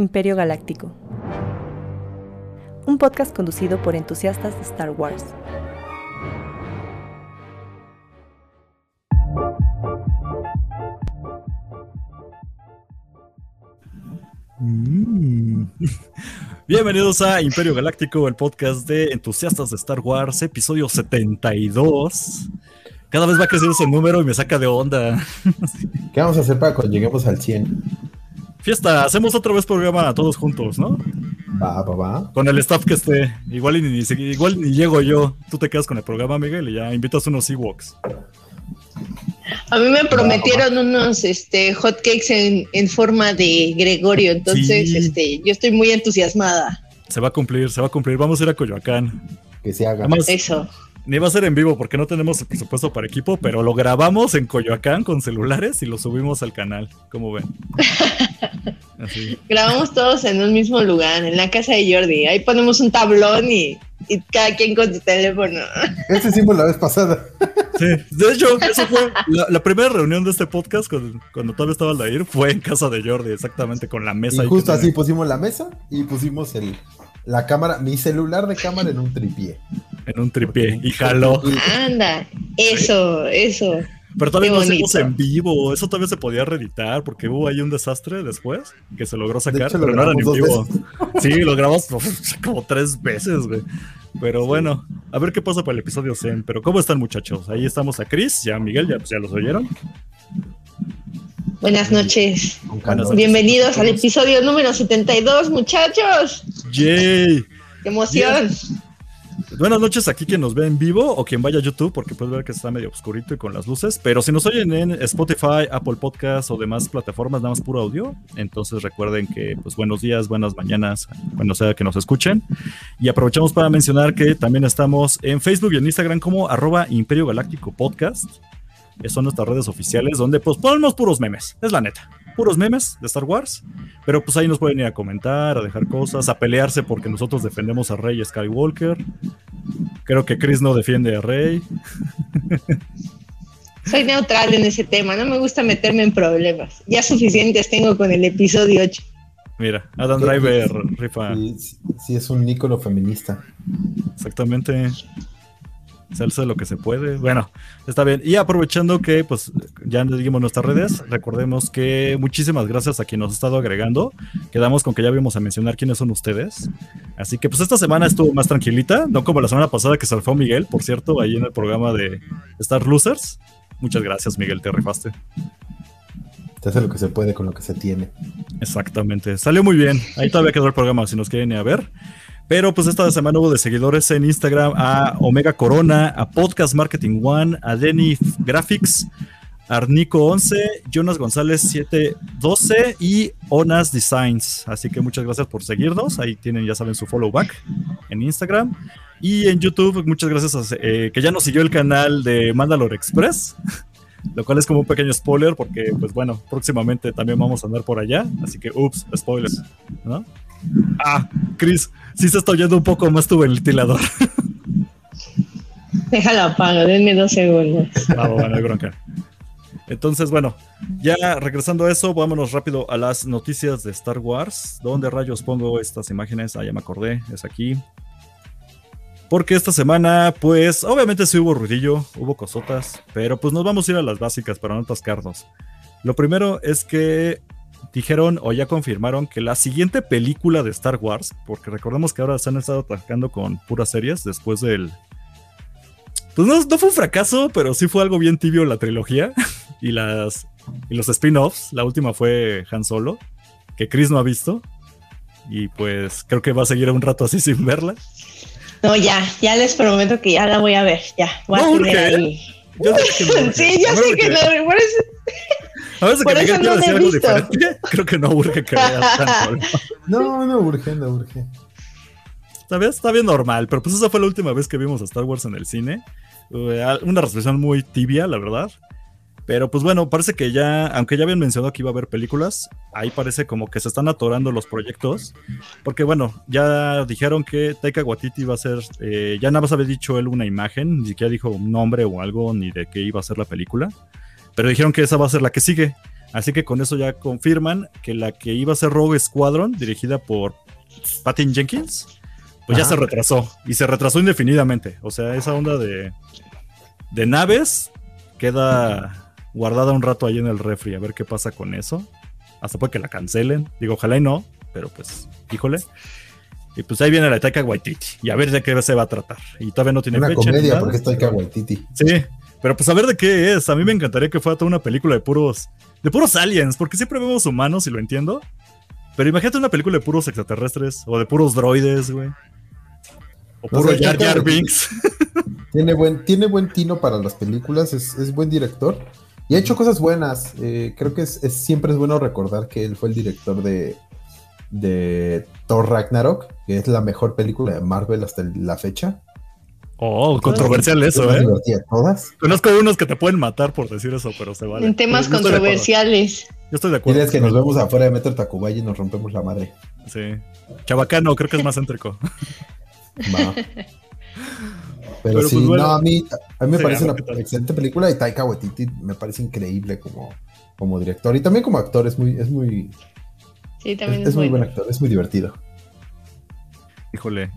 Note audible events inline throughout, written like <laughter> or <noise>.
Imperio Galáctico. Un podcast conducido por entusiastas de Star Wars. Mm. <laughs> Bienvenidos a Imperio Galáctico, el podcast de entusiastas de Star Wars, episodio 72. Cada vez va creciendo ese número y me saca de onda. <laughs> ¿Qué vamos a hacer para cuando lleguemos al 100? Fiesta, hacemos otra vez programa todos juntos, ¿no? Va, va, va. Con el staff que esté. Igual y ni, igual ni llego yo. Tú te quedas con el programa, Miguel, y ya invitas unos Ewoks. A mí me prometieron unos este, hotcakes en, en forma de Gregorio, entonces Sí. este, yo estoy muy entusiasmada. Se va a cumplir, se va a cumplir. Vamos a ir a Coyoacán. Que se haga. Además, Eso. Ni va a ser en vivo porque no tenemos el presupuesto para equipo, pero lo grabamos en Coyoacán con celulares y lo subimos al canal. ¿Cómo ven? <laughs> Así. Grabamos todos en un mismo lugar, en la casa de Jordi. Ahí ponemos un tablón y, y cada quien con su teléfono. <laughs> Este hicimos la vez pasada. Sí, de hecho, eso fue la, la primera reunión de este podcast cuando, cuando todavía estaba Aldair, fue en casa de Jordi, exactamente con la mesa. Y justo así pusimos la mesa y pusimos el, la cámara, mi celular de cámara en un tripié. En un tripié y jaló. Anda, eso, eso. Pero todavía no hacemos bonito. en vivo, eso todavía se podía reeditar porque hubo ahí un desastre después que se logró sacar, hecho, lo pero no era en vivo. <laughs> Sí, lo grabamos <laughs> como tres veces, güey. Pero bueno, a ver qué pasa para el episodio 100. Pero ¿cómo están muchachos? Ahí estamos a Chris, ya Miguel, ya, pues, ya los oyeron. Buenas noches. Buenas. Bienvenidos al episodio número 72, muchachos. ¡Yay! ¡Qué emoción! Buenas noches aquí quien nos ve en vivo o quien vaya a YouTube, porque puedes ver que está medio oscurito y con las luces. Pero si nos oyen en Spotify, Apple Podcast o demás plataformas, nada más puro audio, entonces recuerden que, pues, buenos días, buenas mañanas, cuando sea que nos escuchen. Y aprovechamos para mencionar que también estamos en Facebook y en Instagram como arroba Imperio Galáctico Podcast. Son nuestras redes oficiales donde pues ponemos puros memes, es la neta. Puros memes de Star Wars, pero pues ahí nos pueden ir a comentar, a dejar cosas, a pelearse porque nosotros defendemos a Rey Skywalker. Creo que Chris no defiende a Rey. Soy neutral en ese tema, no me gusta meterme en problemas. Ya suficientes tengo con el episodio 8. Mira, Adam ¿Qué Driver rifa Sí, sí, sí, es un ícono feminista. exactamente. Se alza lo que se puede. Bueno, está bien. Y aprovechando que pues ya dijimos nuestras redes, recordemos que muchísimas gracias a quien nos ha estado agregando. Quedamos con que ya vimos a mencionar quiénes son ustedes. Así que pues esta semana estuvo más tranquilita, no como la semana pasada que fue Miguel, por cierto, ahí en el programa de Star Losers. Muchas gracias, Miguel, te rifaste. Se hace lo que se puede con lo que se tiene. Exactamente, salió muy bien. Ahí todavía quedó el programa si nos quieren ir a ver. Pero pues esta semana hubo seguidores en Instagram a Omega Corona, a Podcast Marketing One, a Denny Graphics, Arnico11, Jonas González 712 y Onas Designs. Así que muchas gracias por seguirnos. Ahí tienen, ya saben, su follow back en Instagram. Y en YouTube, muchas gracias a eh, que ya nos siguió el canal de Mandalore Express. <laughs> Lo cual es como un pequeño spoiler porque, pues bueno, próximamente también vamos a andar por allá. Así que, ups, spoilers, ¿no? Ah, Chris, sí se está oyendo un poco más tu ventilador. <laughs> Déjalo apago, denme dos segundos. Ah, bueno, bronca. Entonces, bueno, ya regresando a eso, vámonos rápido a las noticias de Star Wars. ¿Dónde rayos pongo estas imágenes? Ah, ya me acordé, es aquí. Porque esta semana, pues, obviamente sí hubo ruidillo, hubo cosotas, pero pues nos vamos a ir a las básicas para no atascarnos. Lo primero es que dijeron o ya confirmaron que la siguiente película de Star Wars, porque recordemos que ahora se han estado atacando con puras series después del... Pues no, no fue un fracaso, pero sí fue algo bien tibio la trilogía <laughs> y, las, y los spin-offs. La última fue Han Solo, que Chris no ha visto. Y pues creo que va a seguir un rato así <laughs> sin verla. No, ya, ya les prometo que ya la voy a ver, ya. Voy a No tener urge, ahí. Yo sé que no urge. <laughs> Sí, ya sé que no, por eso- A veces por que Miguel quiera no la decir algo diferente, <laughs> creo que no urge que veas Solo. No, no urge, no urge. Está bien, está bien normal, pero pues esa fue la última vez que vimos a Star Wars en el cine. Eh, Una recepción muy tibia, la verdad. Pero pues bueno, parece que ya, aunque ya habían mencionado que iba a haber películas, ahí parece como que se están atorando los proyectos. Porque bueno, ya dijeron que Taika Waititi va a ser, eh, ya nada más había dicho él una imagen, ni siquiera dijo un nombre o algo, ni de qué iba a ser la película. Pero dijeron que esa va a ser la que sigue. Así que con eso ya confirman que la que iba a ser Rogue Squadron, dirigida por Patty Jenkins, pues ya Ajá. se retrasó. Y se retrasó indefinidamente. O sea, esa onda de, de naves queda guardada un rato ahí en el refri. A ver qué pasa con eso. Hasta puede que la cancelen. Digo, ojalá y no, pero pues, híjole. Y pues ahí viene la Taika Waititi. Y a ver de qué se va a tratar. Y todavía no tiene Una fecha comedia, nada. porque estoy Waititi. Sí, pero pues a ver de qué es. A mí me encantaría que fuera toda una película de puros, de puros aliens, porque siempre vemos humanos y lo entiendo. Pero imagínate una película de puros extraterrestres o de puros droides, güey. O puro Jar Taika Jar Waititi. Binks. <laughs> Tiene buen, tiene buen tino para las películas, es, es buen director y ha hecho cosas buenas. Eh, creo que es, es- siempre es bueno recordar que él fue el director de, de Thor Ragnarok, que es la mejor película de Marvel hasta la fecha. Oh, controversial Es eso, ¿eh? todas. Conozco unos que te pueden matar por decir eso, pero se vale. En temas Yo controversiales. Yo estoy de acuerdo. Tienes que nos vemos afuera de Metro Tacubaya y nos rompemos la madre. Sí. Chabacano, creo que es más céntrico. <laughs> Va. <laughs> Pero, Pero, sí, pues, bueno. no, a mí, a mí me Sí, parece una excelente película y Taika Waititi me parece increíble como, como director y también como actor, es muy, es muy, Sí, es, también es es, muy bueno. buen actor, es muy divertido. Híjole.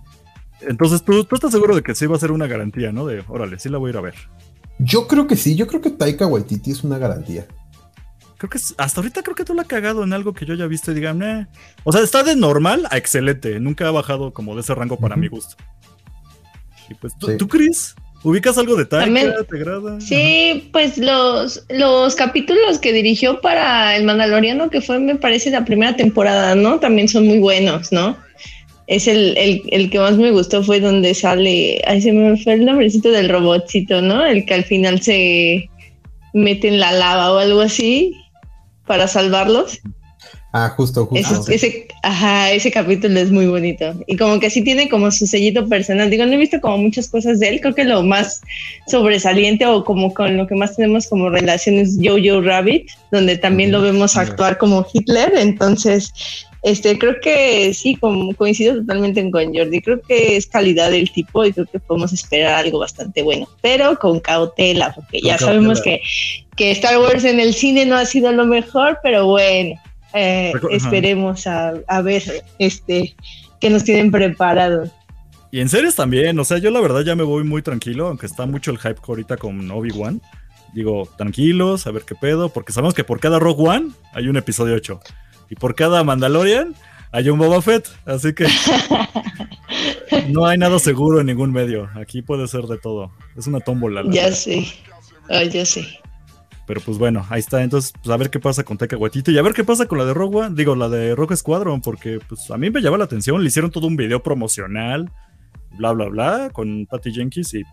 Entonces tú, tú estás seguro de que sí va a ser una garantía, ¿no? De, órale, sí la voy a ir a ver. Yo creo que sí, yo creo que Taika Waititi es una garantía. Creo que hasta ahorita creo que tú la has cagado en algo que yo ya he visto y. O sea, está de normal a excelente. Nunca ha bajado como de ese rango para mi gusto. Y pues, ¿tú, Sí. ¿tú Chris? ¿Ubicas algo de Taika? También- ¿Te agrada? Sí, pues los, los capítulos que dirigió para El Mandaloriano, que fue, me parece, la primera temporada, ¿no? También son muy buenos, ¿no? Es el, el, el que más me gustó fue donde sale, ay, se me fue el nombrecito del robotcito, ¿no? El que al final se mete en la lava o algo así para salvarlos. Ah, justo, justo. Ese, ese, ajá, ese capítulo es muy bonito. Y como que sí tiene como su sellito personal. Digo, no he visto como muchas cosas de él. Creo que lo más sobresaliente o como con lo que más tenemos como relación es Jojo Rabbit, donde también lo vemos actuar como Hitler. Entonces, este, creo que sí, como coincido totalmente con Jordi. Creo que es calidad del tipo y creo que podemos esperar algo bastante bueno, pero con cautela, porque Con ya cautela. sabemos que, que Star Wars en el cine no ha sido lo mejor, pero bueno, eh, esperemos a, a ver este que nos tienen preparados. Y en series también, o sea, yo la verdad ya me voy muy tranquilo, aunque está mucho el hype ahorita con Obi-Wan. Digo, tranquilos, a ver qué pedo, porque sabemos que por cada Rogue One hay un episodio 8. Y por cada Mandalorian hay un Boba Fett. Así que <laughs> no hay nada seguro en ningún medio. Aquí puede ser de todo. Es una tómbola. la Ya verdad. sé, Ay, ya sé. Pero pues bueno, ahí está. Entonces, pues a ver qué pasa con Taika Waititi y a ver qué pasa con la de Rogue One. Digo, la de Rogue Squadron, porque pues a mí me llama la atención. Le hicieron todo un video promocional, bla, bla, bla, con Patty Jenkins y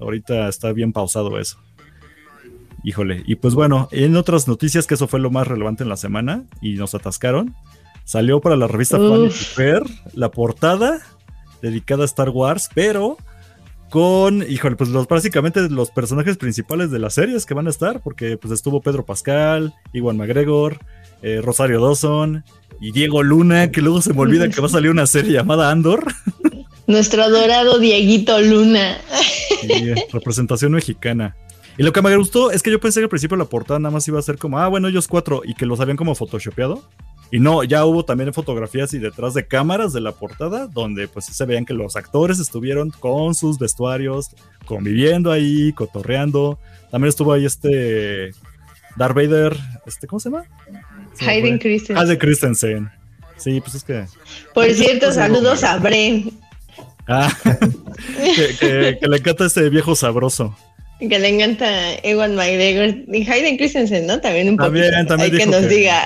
ahorita está bien pausado eso. Híjole. Y pues bueno, en otras noticias, que eso fue lo más relevante en la semana y nos atascaron, salió para la revista. Vanity Fair la portada dedicada a Star Wars, pero con, híjole, pues los, básicamente los personajes principales de las series que van a estar, porque pues estuvo Pedro Pascal, Iwan McGregor, eh, Rosario Dawson y Diego Luna, que luego se me olvida que va a salir una serie llamada Andor, Nuestro adorado Dieguito Luna. <laughs> eh, representación mexicana. Y lo que me gustó es que yo pensé que al principio la portada nada más iba a ser como, ah, bueno, ellos cuatro, y que los habían como photoshopeado. Y no, ya hubo también fotografías y detrás de cámaras de la portada, donde pues se veían que los actores estuvieron con sus vestuarios, conviviendo ahí, cotorreando. También estuvo ahí este Darth Vader, este, ¿cómo se llama? Hayden. Christensen. Hayden Christensen. Sí, pues es que. Por cierto, saludos a Bren, Ah, <laughs> que, que- que le encanta ese viejo sabroso. Que le encanta Ewan McGregor y Hayden Christensen, ¿no? También un poco. También, también Hay que nos que- diga.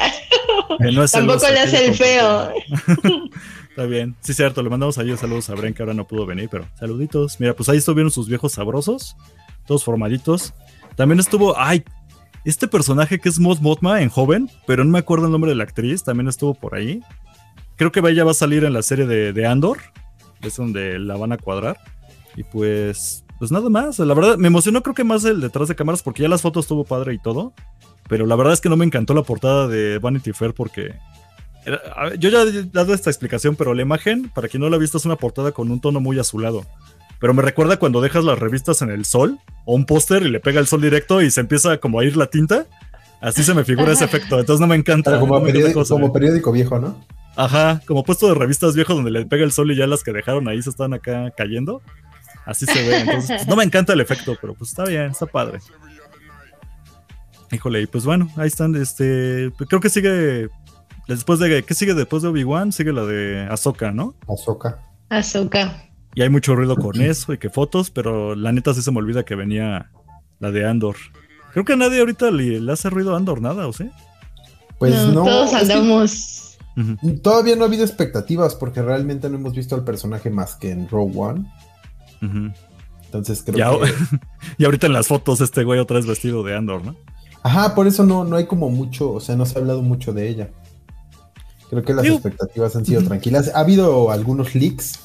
que no Tampoco le hace el feo. <laughs> Está bien. Sí, cierto. Le mandamos ahí saludos a Bren, que ahora no pudo venir, pero saluditos. Mira, pues ahí estuvieron sus viejos sabrosos, todos formaditos. También estuvo, ay, este personaje que es Mod Mothma en joven, pero no me acuerdo el nombre de la actriz, también estuvo por ahí. Creo que ella va a salir en la serie de, de Andor, es donde la van a cuadrar. Y pues, pues nada más. La verdad, me emocionó creo que más el detrás de cámaras, porque ya las fotos estuvo padre y todo. Pero la verdad es que no me encantó la portada de Vanity Fair porque era- a ver, yo ya he dado esta explicación, pero la imagen, para quien no la ha visto, es una portada con un tono muy azulado. Pero me recuerda cuando dejas las revistas en el sol o un póster y le pega el sol directo y se empieza como a ir la tinta. Así se me figura ese efecto, entonces no me encanta. Pero como, no me encanta periódico, cómo se como ve. periódico viejo, ¿no? Ajá, como puesto de revistas viejos donde le pega el sol y ya las que dejaron ahí se están acá cayendo. Así se ve. Entonces, pues, no me encanta el efecto, pero pues está bien, está padre. Híjole, y pues bueno, ahí están. Este, creo que sigue. Después de. ¿Qué sigue después de Obi-Wan? Sigue la de Ahsoka, ¿no? Azoka. Azúcar. Y hay mucho ruido con eso y que fotos, pero la neta sí se me olvida que venía la de Andor. Creo que a nadie ahorita le, le hace ruido a Andor nada, ¿o sí? Pues no, no. todos que andamos. Todavía no ha habido expectativas porque realmente no hemos visto al personaje más que en Rogue One. Entonces creo que. <laughs> Y ahorita en las fotos este güey otra vez vestido de Andor, ¿no? Ajá, por eso no, no hay como mucho, o sea, no se ha hablado mucho de ella. Creo que las Digo- expectativas han sido tranquilas. Ha habido algunos leaks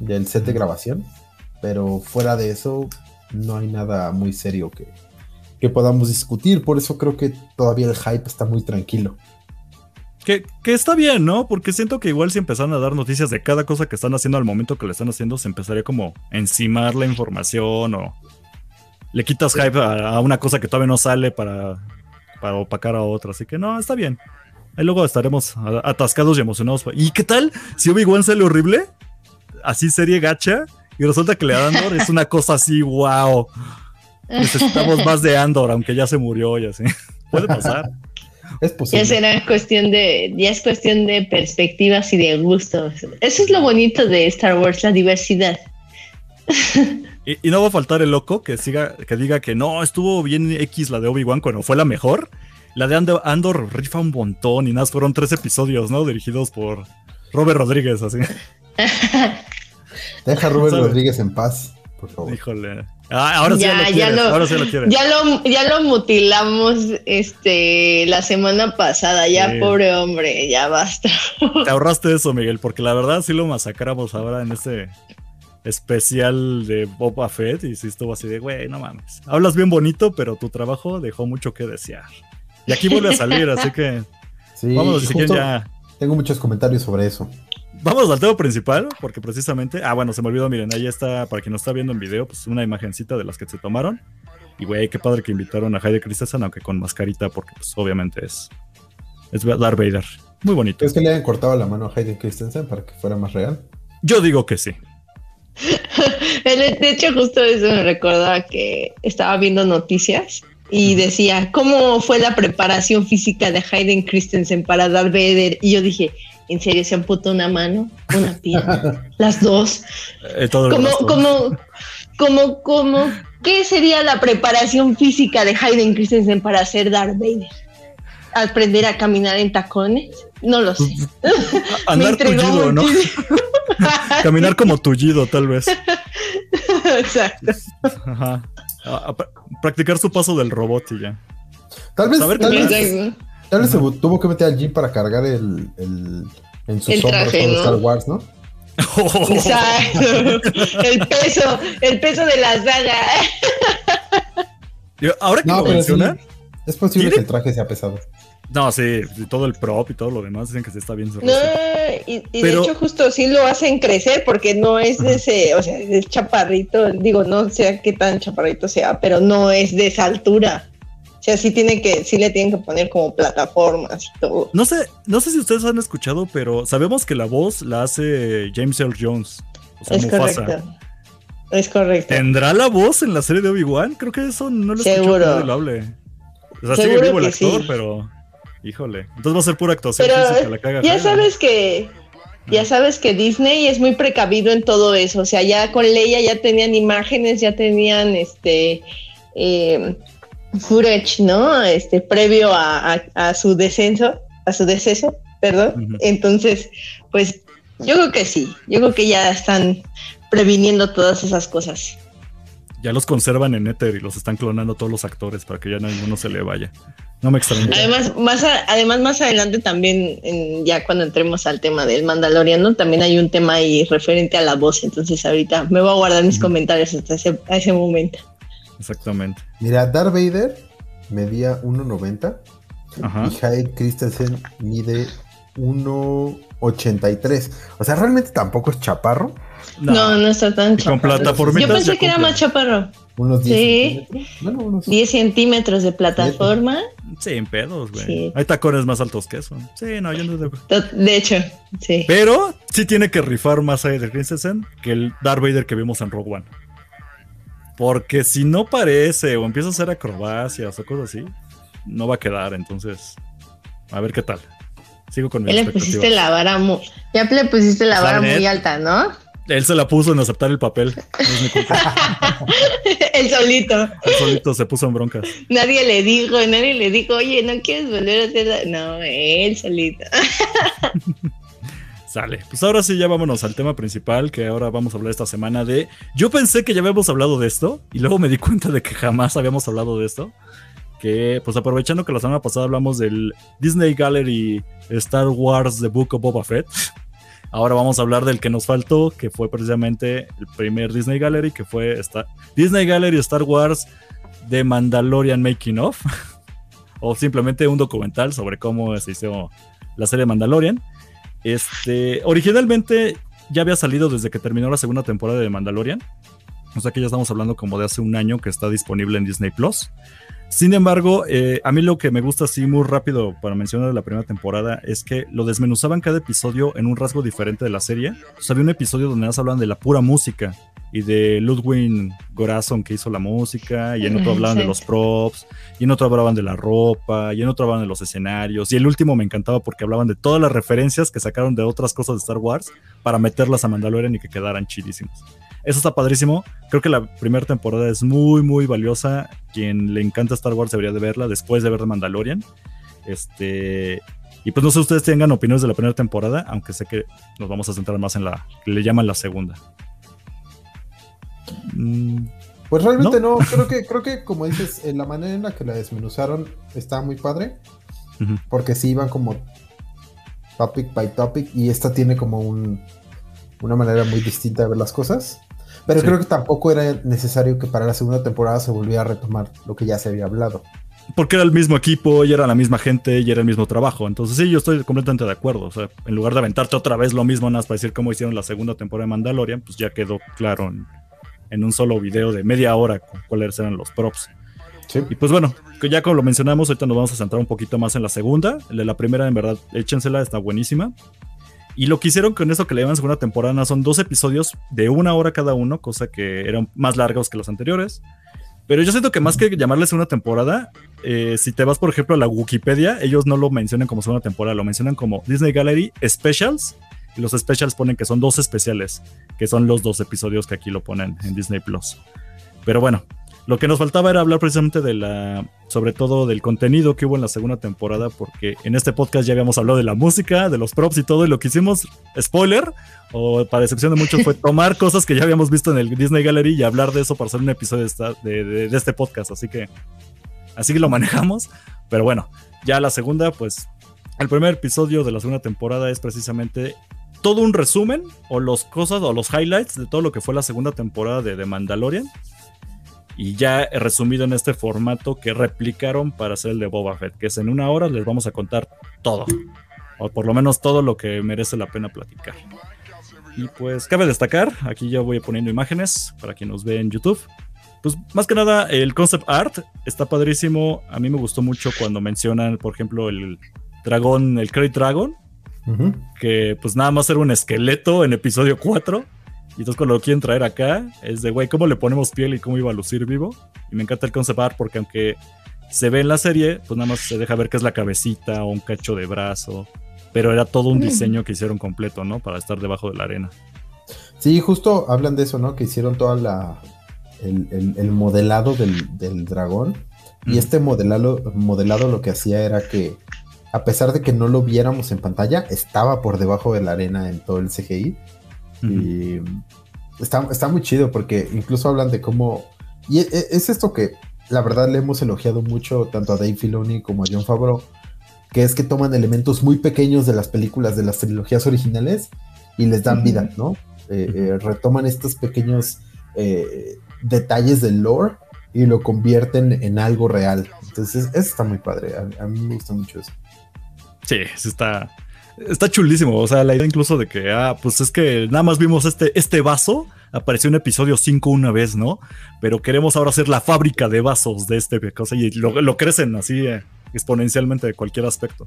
del set de grabación, pero fuera de eso no hay nada muy serio que, que podamos discutir. Por eso creo que todavía el hype está muy tranquilo. Que, que está bien, ¿no? Porque siento que igual si empezaran a dar noticias de cada cosa que están haciendo al momento que lo están haciendo, se empezaría como a encimar la información o le quitas hype a, a una cosa que todavía no sale para, para opacar a otra. Así que no, está bien. Ahí luego estaremos atascados y emocionados. ¿Y qué tal si Obi-Wan sale horrible? Así serie gacha. Y resulta que le dan Andor es una cosa así, wow. <laughs> Necesitamos más de Andor, aunque ya se murió y así. <laughs> Puede pasar. Es Ya posible. será cuestión de, ya es cuestión de perspectivas y de gustos. Eso es lo bonito de Star Wars, la diversidad. <laughs> Y, y no va a faltar el loco que siga, que diga que no, estuvo bien X la de Obi-Wan cuando fue la mejor. La de Andor, Andor rifa un montón y nada, fueron tres episodios, ¿no? Dirigidos por Robert Rodríguez, así. <laughs> Deja a Robert ¿Sabe? Rodríguez en paz, por favor. Híjole. Ah, ahora sí Ya, ya, lo ya quieres, lo- ahora sí lo quieres. Ya lo, ya lo mutilamos este la semana pasada, ya Sí. pobre hombre, ya basta. Te ahorraste eso, Miguel, porque la verdad sí lo masacramos ahora en este especial de Boba Fett y sí estuvo así de, güey, no mames. Hablas bien bonito, pero tu trabajo dejó mucho que desear. Y aquí vuelve a salir, así que <laughs> Sí, vámonos y si quieren ya. Tengo muchos comentarios sobre eso. Vamos al tema principal, porque precisamente. Ah, bueno, se me olvidó, miren, ahí está, para quien nos está viendo en video, pues una imagencita de las que se tomaron. Y güey, qué padre que invitaron a Heide Christensen, aunque con mascarita, porque pues obviamente es. Es Darth Vader. Muy bonito. ¿Crees que le hayan cortado la mano a Hayden Christensen para que fuera más real? Yo digo que sí. <laughs> De de hecho, justo eso me recordaba que estaba viendo noticias y decía, ¿cómo fue la preparación física de Hayden Christensen para Darth Vader? Y yo dije, ¿en serio se amputó una mano, una pierna, <laughs> las dos? Eh, todo el ¿Cómo, resto. cómo, cómo, cómo, qué sería la preparación física de Hayden Christensen para ser Darth Vader? ¿Aprender a caminar en tacones? No lo sé. <laughs> Andar tullido, ¿no? <laughs> Caminar como tullido, tal vez. Exacto. Ajá. A- a pra- practicar su paso del robot y ya. Tal vez, Saber tal vez, tal. Se tuvo que meter al gym para cargar el, el- en sus El hombros traje, todo ¿no? Star Wars, ¿no? Exacto. El peso, el peso de la saga. Yo- Ahora que No, lo sí, mencionan, es posible ¿Tiene? que el traje sea pesado. no, sí, todo el prop y todo lo demás dicen que sí está bien No, y, y Pero- de hecho justo sí lo hacen crecer porque no es de ese, o sea, es chaparrito, digo, no sé qué tan chaparrito sea, pero no es de esa altura. O sea, sí tiene que, sí le tienen que poner como plataformas y todo. No sé, no sé si ustedes han escuchado, pero sabemos que la voz la hace James Earl Jones. O sea, Es Mufasa. correcto. Es correcto. ¿Tendrá la voz en la serie de Obi-Wan? Creo que eso no lo Seguro. que lo hable. O sea, sigue Seguro vivo el actor, sí. pero. Híjole. Entonces va a ser pura actuación Pero física, la caga Ya sabes que ya sabes que Disney es muy precavido en todo eso. O sea, ya con Leia ya tenían imágenes, ya tenían este eh, footage, ¿no? Este previo a, a- a su descenso, a su deceso, perdón. Entonces, pues yo creo que sí. Yo creo que ya están previniendo todas esas cosas. Ya los conservan en Ether y los están clonando todos los actores para que ya ninguno se le vaya. No me extraña. Además, más a- además más adelante también, en- ya cuando entremos al tema del Mandaloriano, también hay un tema ahí referente a la voz. Entonces ahorita me voy a guardar mis comentarios hasta ese, a ese momento. Exactamente. Mira, Darth Vader medía 1.90 Ajá. y Hayden Christensen mide 1.83. O sea, realmente tampoco es chaparro, No, no, está tan Y con chaparro. plataformitas Yo pensé que era más chaparro. Unos 10 Sí. centímetros. Bueno, unos 10 centímetros de plataforma. Sin pedos, güey. Sí. Hay tacones más altos que eso. Sí, no, yo no. de- hecho, sí. Pero sí tiene que rifar más Hayden Christensen que el Darth Vader que vimos en Rogue One. Porque si no parece o empieza a hacer acrobacias o cosas así, no va a quedar. Entonces, a ver qué tal. Sigo con mi Ya le pusiste la vara muy, ya le pusiste la vara muy alta, ¿no? Él se la puso en aceptar el papel. No es mi culpa. <laughs> El solito. Él solito se puso en broncas. Nadie le dijo, nadie le dijo, oye, ¿no quieres volver a hacer? la-?" No, él solito. <laughs> Sale. Pues ahora sí, ya vámonos al tema principal, que ahora vamos a hablar esta semana de... Yo pensé que ya habíamos hablado de esto, y luego me di cuenta de que jamás habíamos hablado de esto. Que, pues aprovechando que la semana pasada hablamos del Disney Gallery Star Wars The Book of Boba Fett, ahora vamos a hablar del que nos faltó, que fue precisamente el primer Disney Gallery, que fue esta, Disney Gallery Star Wars The Mandalorian Making of, <laughs> o simplemente un documental sobre cómo se hizo la serie Mandalorian. Este, originalmente ya había salido desde que terminó la segunda temporada de Mandalorian. O sea que ya estamos hablando como de hace un año que está disponible en Disney Plus. Sin embargo, eh, a mí lo que me gusta así muy rápido para mencionar la primera temporada es que lo desmenuzaban cada episodio en un rasgo diferente de la serie. O sea, había un episodio donde más hablan de la pura música y de Ludwig Gorazon que hizo la música, y en otro hablaban de los props, y en otro hablaban de la ropa, y en otro hablaban de los escenarios, y el último me encantaba porque hablaban de todas las referencias que sacaron de otras cosas de Star Wars para meterlas a Mandalorian y que quedaran chidísimos. Eso está padrísimo. Creo que la primera temporada es muy, muy valiosa. Quien le encanta Star Wars debería de verla después de ver The Mandalorian. Este. Y pues no sé ustedes tengan opiniones de la primera temporada, aunque sé que nos vamos a centrar más en la que le llaman la segunda. Mm, Pues realmente no, <laughs> creo que, creo que como dices, en la manera en la que la desmenuzaron está muy padre. Porque sí iban como topic by topic. Y esta tiene como un, una manera muy distinta de ver las cosas. Pero Sí. creo que tampoco era necesario que para la segunda temporada se volviera a retomar lo que ya se había hablado. porque era el mismo equipo, y era la misma gente, y era el mismo trabajo. Entonces, sí, yo estoy completamente de acuerdo. O sea, en lugar de aventarte otra vez lo mismo, nada más para decir cómo hicieron la segunda temporada de Mandalorian, pues ya quedó claro en, en un solo video de media hora cu- cuáles eran los props. Sí. Y pues bueno, que ya como lo mencionamos, ahorita nos vamos a centrar un poquito más en la segunda. La la primera, en verdad, échensela, está buenísima. Y lo que hicieron con eso que le llaman segunda temporada son dos episodios de una hora cada uno, cosa que eran más largos que los anteriores. Pero yo siento que más que llamarle segunda temporada, eh, si te vas, por ejemplo, a la Wikipedia, ellos no lo mencionan como segunda temporada, lo mencionan como Disney Gallery Specials. Y los specials ponen que son dos especiales, que son los dos episodios que aquí lo ponen en Disney Plus. Pero bueno, lo que nos faltaba era hablar precisamente de la, sobre todo del contenido que hubo en la segunda temporada, porque en este podcast ya habíamos hablado de la música, de los props y todo, y lo que hicimos, spoiler, o para excepción de muchos, fue <laughs> tomar cosas que ya habíamos visto en el Disney Gallery y hablar de eso para hacer un episodio de, esta- de- de- este podcast. Así que, así que lo manejamos. Pero bueno, ya la segunda, pues, el primer episodio de la segunda temporada es precisamente todo un resumen o los cosas o los highlights de todo lo que fue la segunda temporada de The Mandalorian. Y ya resumido en este formato que replicaron para hacer el de Boba Fett, que es en una hora les vamos a contar todo. O por lo menos todo lo que merece la pena platicar. Y pues cabe destacar, aquí ya voy poniendo imágenes para quien nos ve en YouTube. Pues más que nada el concept art está padrísimo. A mí me gustó mucho cuando mencionan, por ejemplo, el dragón, el Crate Dragon, Ujú. que pues nada más era un esqueleto en episodio 4. Y entonces cuando lo quieren traer acá, es de, güey, ¿cómo le ponemos piel y cómo iba a lucir vivo? Y me encanta el concept art porque aunque se ve en la serie, pues nada más se deja ver que es la cabecita o un cacho de brazo. Pero era todo un Mm. diseño que hicieron completo, ¿no? Para estar debajo de la arena. Sí, justo hablan de eso, ¿no? Que hicieron toda la. El, el- el modelado del, del dragón. Y Mm. este modelado, modelado lo que hacía era que, a pesar de que no lo viéramos en pantalla, estaba por debajo de la arena en todo el CGI. Y está, está muy chido porque incluso hablan de cómo. Y e- e- es esto que la verdad le hemos elogiado mucho tanto a Dave Filoni como a John Favreau, que es que toman elementos muy pequeños de las películas de las trilogías originales y les dan vida, ¿no? Eh, eh, retoman estos pequeños eh, detalles del lore y lo convierten en algo real. Entonces, eso está muy padre. A, a mí me gusta mucho eso. Sí, sí está. Está chulísimo. O sea, la idea incluso de que, ah, pues es que nada más vimos este, este vaso, apareció en episodio 5 una vez, ¿no? Pero queremos ahora hacer la fábrica de vasos de este cosa y lo, lo crecen así eh, exponencialmente de cualquier aspecto.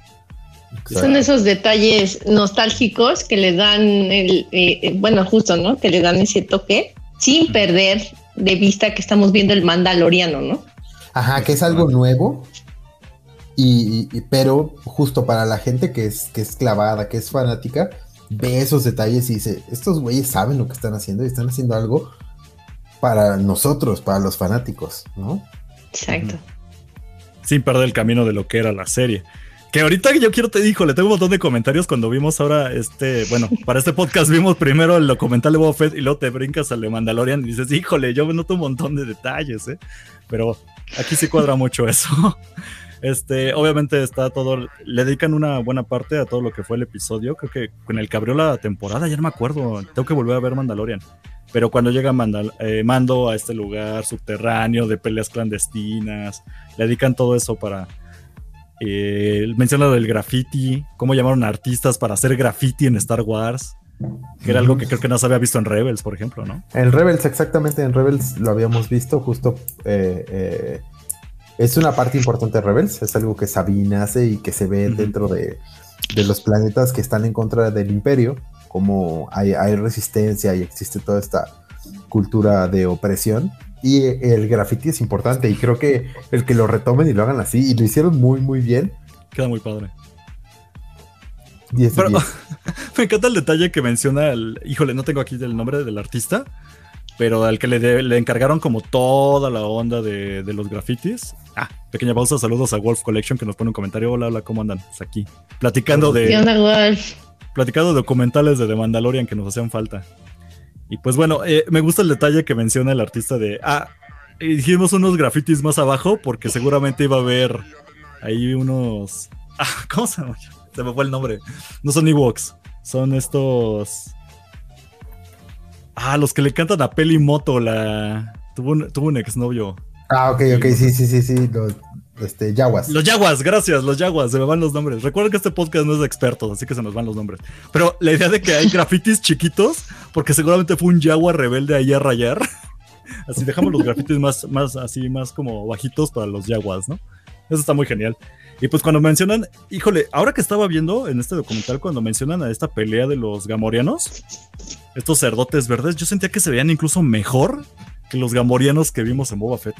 Son esos detalles nostálgicos que le dan el, eh, eh, bueno, justo, ¿no? Que le dan ese toque sin perder de vista que estamos viendo el Mandaloriano, ¿no? Ajá, que es algo nuevo. Y, pero justo para la gente que es, que es clavada, que es fanática, ve esos detalles y dice, estos güeyes saben lo que están haciendo y están haciendo algo para nosotros, para los fanáticos, ¿no? Exacto. Sin perder el camino de lo que era la serie. Que ahorita yo quiero te dijo, le tengo un montón de comentarios cuando vimos ahora este, bueno, para este podcast vimos primero el documental de Boba Fett y luego te brincas al de Mandalorian y dices, híjole, yo noto un montón de detalles, ¿eh? Pero aquí sí cuadra mucho eso. Este, obviamente está todo, le dedican una buena parte a todo lo que fue el episodio, creo que con el que abrió la temporada, ya no me acuerdo, tengo que volver a ver Mandalorian. Pero cuando llega Mandal eh, Mando a este lugar subterráneo de peleas clandestinas, le dedican todo eso para, eh, menciona lo del graffiti, cómo llamaron a artistas para hacer graffiti en Star Wars, que era algo que creo que no se había visto en Rebels, por ejemplo, ¿no? En Rebels, exactamente, en Rebels lo habíamos visto, justo eh, eh, es una parte importante de Rebels, es algo que Sabine hace y que se ve dentro de, los planetas que están en contra del imperio, como hay, hay resistencia y existe toda esta cultura de opresión y el graffiti es importante y creo que el que lo retomen y lo hagan así y lo hicieron muy muy bien. Queda muy padre. <laughs> me encanta el detalle que menciona el, híjole, no tengo aquí el nombre del artista, pero al que le, le encargaron como toda la onda de, los grafitis. Ah, pequeña pausa, saludos a Wolf Collection que nos pone un comentario. Hola, hola, ¿cómo andan? Pues aquí, platicando de... Platicando de documentales de The Mandalorian que nos hacían falta. Y pues bueno, eh, me gusta el detalle que menciona el artista de, ah, hicimos unos grafitis más abajo porque seguramente iba a haber ahí unos... <laughs> Ah, ¿cómo se llama? Se me fue el nombre. No son Ewoks, son estos... Ah, los que le cantan a Peli Moto, la... Tuvo un, tuvo un exnovio. Ah, ok, ok, sí, sí, sí, sí. Los, este, Yaguas. Los Yaguas, gracias, los Yaguas, se me van los nombres. Recuerden que este podcast no es de expertos, así que se nos van los nombres. Pero la idea de que hay grafitis chiquitos, porque seguramente fue un Yagua rebelde ahí a rayar. <laughs> Así dejamos los grafitis más, más, así, más como bajitos para los Yaguas, ¿no? Eso está muy genial. Y pues cuando mencionan, híjole, ahora que estaba viendo en este documental, cuando mencionan a esta pelea de los gamorianos, estos cerdotes verdes, yo sentía que se veían incluso mejor que los gamorianos que vimos en Boba Fett.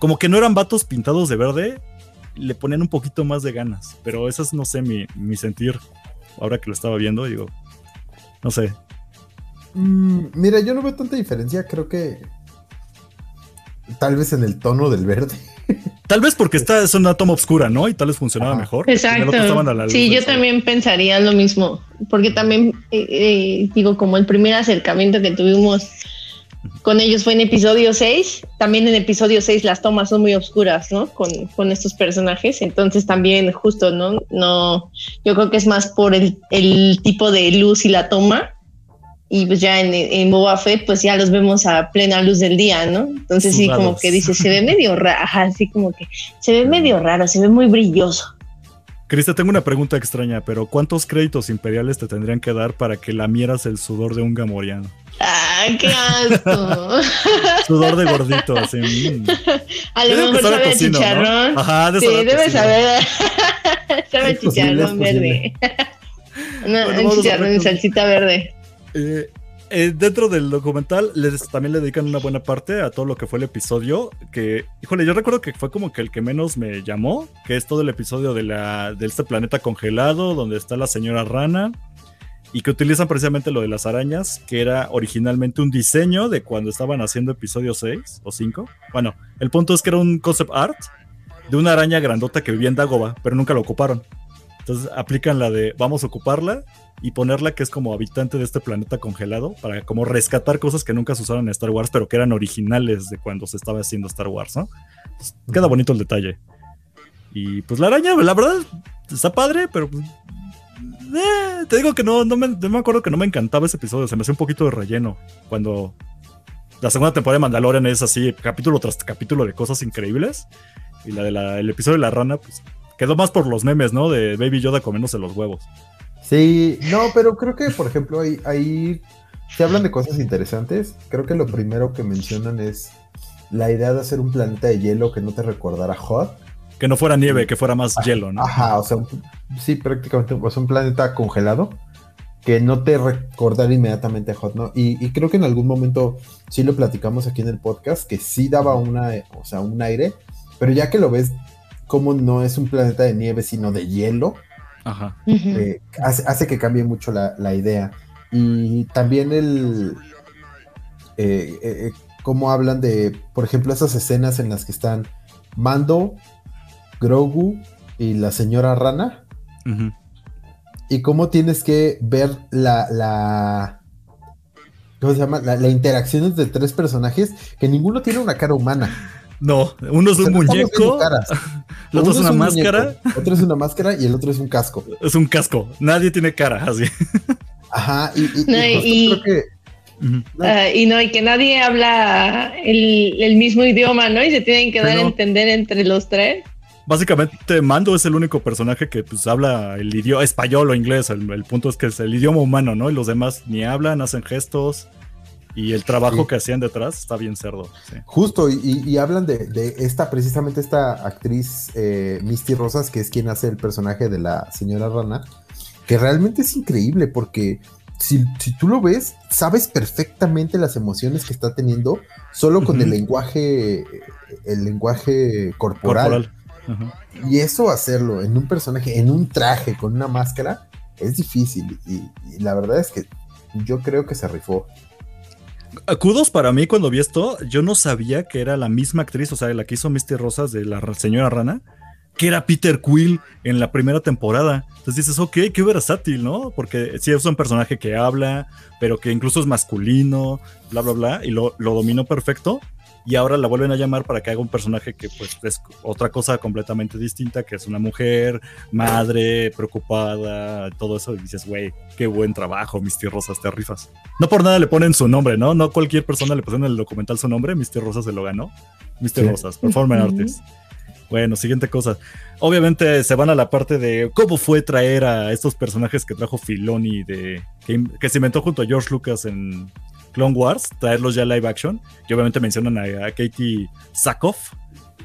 Como que no eran vatos pintados de verde, le ponían un poquito más de ganas. Pero eso es, no sé, mi, mi sentir ahora que lo estaba viendo, digo, no sé. Mm, mira, yo no veo tanta diferencia, creo que tal vez en el tono del verde. Tal vez porque esta es una toma oscura, ¿no? Y tal vez funcionaba mejor. Exacto. Sí, yo también pensaría lo mismo, porque también eh, eh, digo, como el primer acercamiento que tuvimos con ellos fue en episodio 6. También en episodio 6 las tomas son muy oscuras, ¿no? Con, estos personajes. Entonces también justo, ¿no? No, yo creo que es más por el, tipo de luz y la toma. Y pues ya en, en Boba Fett, pues ya los vemos a plena luz del día, ¿no? Entonces sí, como que dice, se ve medio raro, así como que se ve medio raro, se ve muy brilloso. Crista, tengo una pregunta extraña, pero ¿cuántos créditos imperiales te tendrían que dar para que lamieras el sudor de un gamoriano? ¡Ay, qué asco! <laughs> Sudor de gordito, así. Mm. A lo mejor sabe chicharrón. Ajá, de Sí, debe saber. <laughs> sabe chicharrón verde. <laughs> no, chicharrón de salsita verde. Eh, eh, dentro del documental les, también le dedican una buena parte a todo lo que fue el episodio. Que, híjole, yo recuerdo que fue como que el que menos me llamó, que es todo el episodio de, la, de este planeta congelado, donde está la señora rana y que utilizan precisamente lo de las arañas, que era originalmente un diseño de cuando estaban haciendo episodio 6 o 5. Bueno, el punto es que era un concept art de una araña grandota que vivía en Dagoba, pero nunca lo ocuparon. Entonces aplican la de vamos a ocuparla y ponerla que es como habitante de este planeta congelado para como rescatar cosas que nunca se usaron en Star Wars, pero que eran originales de cuando se estaba haciendo Star Wars, ¿no? queda bonito el detalle. Y pues la araña, la verdad, está padre, pero pues, eh, te digo que no, no me, me, acuerdo que no me encantaba ese episodio, se me hacía un poquito de relleno. Cuando la segunda temporada de Mandalorian es así, capítulo tras capítulo de cosas increíbles. Y la del episodio de la rana, pues quedó más por los memes, ¿no? De Baby Yoda comiéndose los huevos. Sí, no, pero creo que, por ejemplo, ahí, ahí se hablan de cosas interesantes. Creo que lo primero que mencionan es la idea de hacer un planeta de hielo que no te recordara Hot. Que no fuera nieve, que fuera más hielo, ¿no? Ajá, o sea, sí, prácticamente o sea, un planeta congelado que no te recordara inmediatamente a Hot, ¿no? Y, y, creo que en algún momento sí lo platicamos aquí en el podcast, que sí daba una, o sea, un aire, pero ya que lo ves como no es un planeta de nieve, sino de hielo, Ajá. eh, hace, hace, que cambie mucho la, la idea. Y también el... Eh, eh, cómo hablan de, por ejemplo, esas escenas en las que están Mando, Grogu y la señora Rana. Uh -huh. Y cómo tienes que ver la, la ¿cómo se llama? La, la, interacción entre tres personajes que ninguno tiene una cara humana. No, uno es un muñeco, <laughs> el otro es una un máscara, muñeco, otro es una máscara y el otro es un casco. Es un casco, nadie tiene cara así. Ajá, y, y, no, y, y creo que Uh uh, y no, y que nadie habla el, el, mismo idioma, ¿no? Y se tienen que dar a entender entre los tres. Básicamente, Mando es el único personaje que pues habla el idioma español o inglés. El, el, punto es que es el idioma humano, ¿no? Y los demás ni hablan, hacen gestos. Y el trabajo sí. que hacían detrás está bien cerdo. Sí. Justo, y, y, hablan de, de, esta, precisamente esta actriz eh, Misty Rosas, que es quien hace el personaje de la señora Rana, que realmente es increíble porque si, si, tú lo ves, sabes perfectamente las emociones que está teniendo solo con uh -huh. el lenguaje, el lenguaje corporal. corporal. Uh -huh. Y eso hacerlo en un personaje, en un traje, con una máscara, es difícil. Y, y, la verdad es que yo creo que se rifó. Kudos para mí cuando vi esto, yo no sabía que era la misma actriz, o sea, la que hizo Misty Rosas de la señora Rana que era Peter Quill en la primera temporada. Entonces dices, ok, qué versátil, ¿no? Porque sí es un personaje que habla, pero que incluso es masculino, bla, bla, bla, y lo, lo dominó perfecto. Y ahora la vuelven a llamar para que haga un personaje que pues es otra cosa completamente distinta, que es una mujer, madre, preocupada, todo eso. Y dices, güey, qué buen trabajo, Misty Rosas, te rifas. No por nada le ponen su nombre, ¿no? No cualquier persona le pusieron en el documental su nombre, Misty Rosas se lo ganó. Misty sí. Rosas, Performance uh -huh. Artist. Bueno, siguiente cosa. Obviamente se van a la parte de cómo fue traer a estos personajes que trajo Filoni, de, que, que se inventó junto a George Lucas en Clone Wars, traerlos ya live action. Y obviamente mencionan a, a Katie Sackhoff,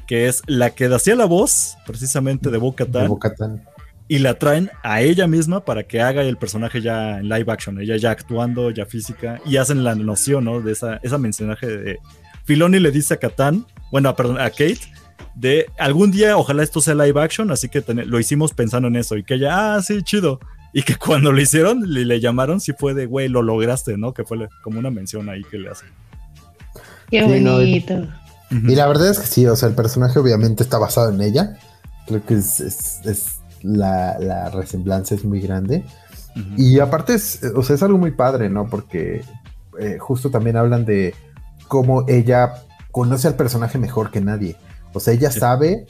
que es la que hacía la voz precisamente de Bo-Katan. Bo y la traen a ella misma para que haga el personaje ya en live action, ella ya actuando, ya física, y hacen la noción, ¿no? De esa, esa mensaje de... Filoni le dice a Katan, bueno, perdón, a Kate, de algún día ojalá esto sea live action, así que lo hicimos pensando en eso y que ella, ah, sí, chido. Y que cuando lo hicieron, le, le llamaron, sí fue de, güey, lo lograste, ¿no? Que fue como una mención ahí que le hacen. Qué bonito. Sí, no, y, y, la verdad es que sí, o sea, el personaje obviamente está basado en ella. Creo que es, es, es la, la, resemblanza es muy grande. Uh -huh. Y aparte, es, o sea, es algo muy padre, ¿no? Porque eh, justo también hablan de cómo ella conoce al personaje mejor que nadie. O sea, ella sí. sabe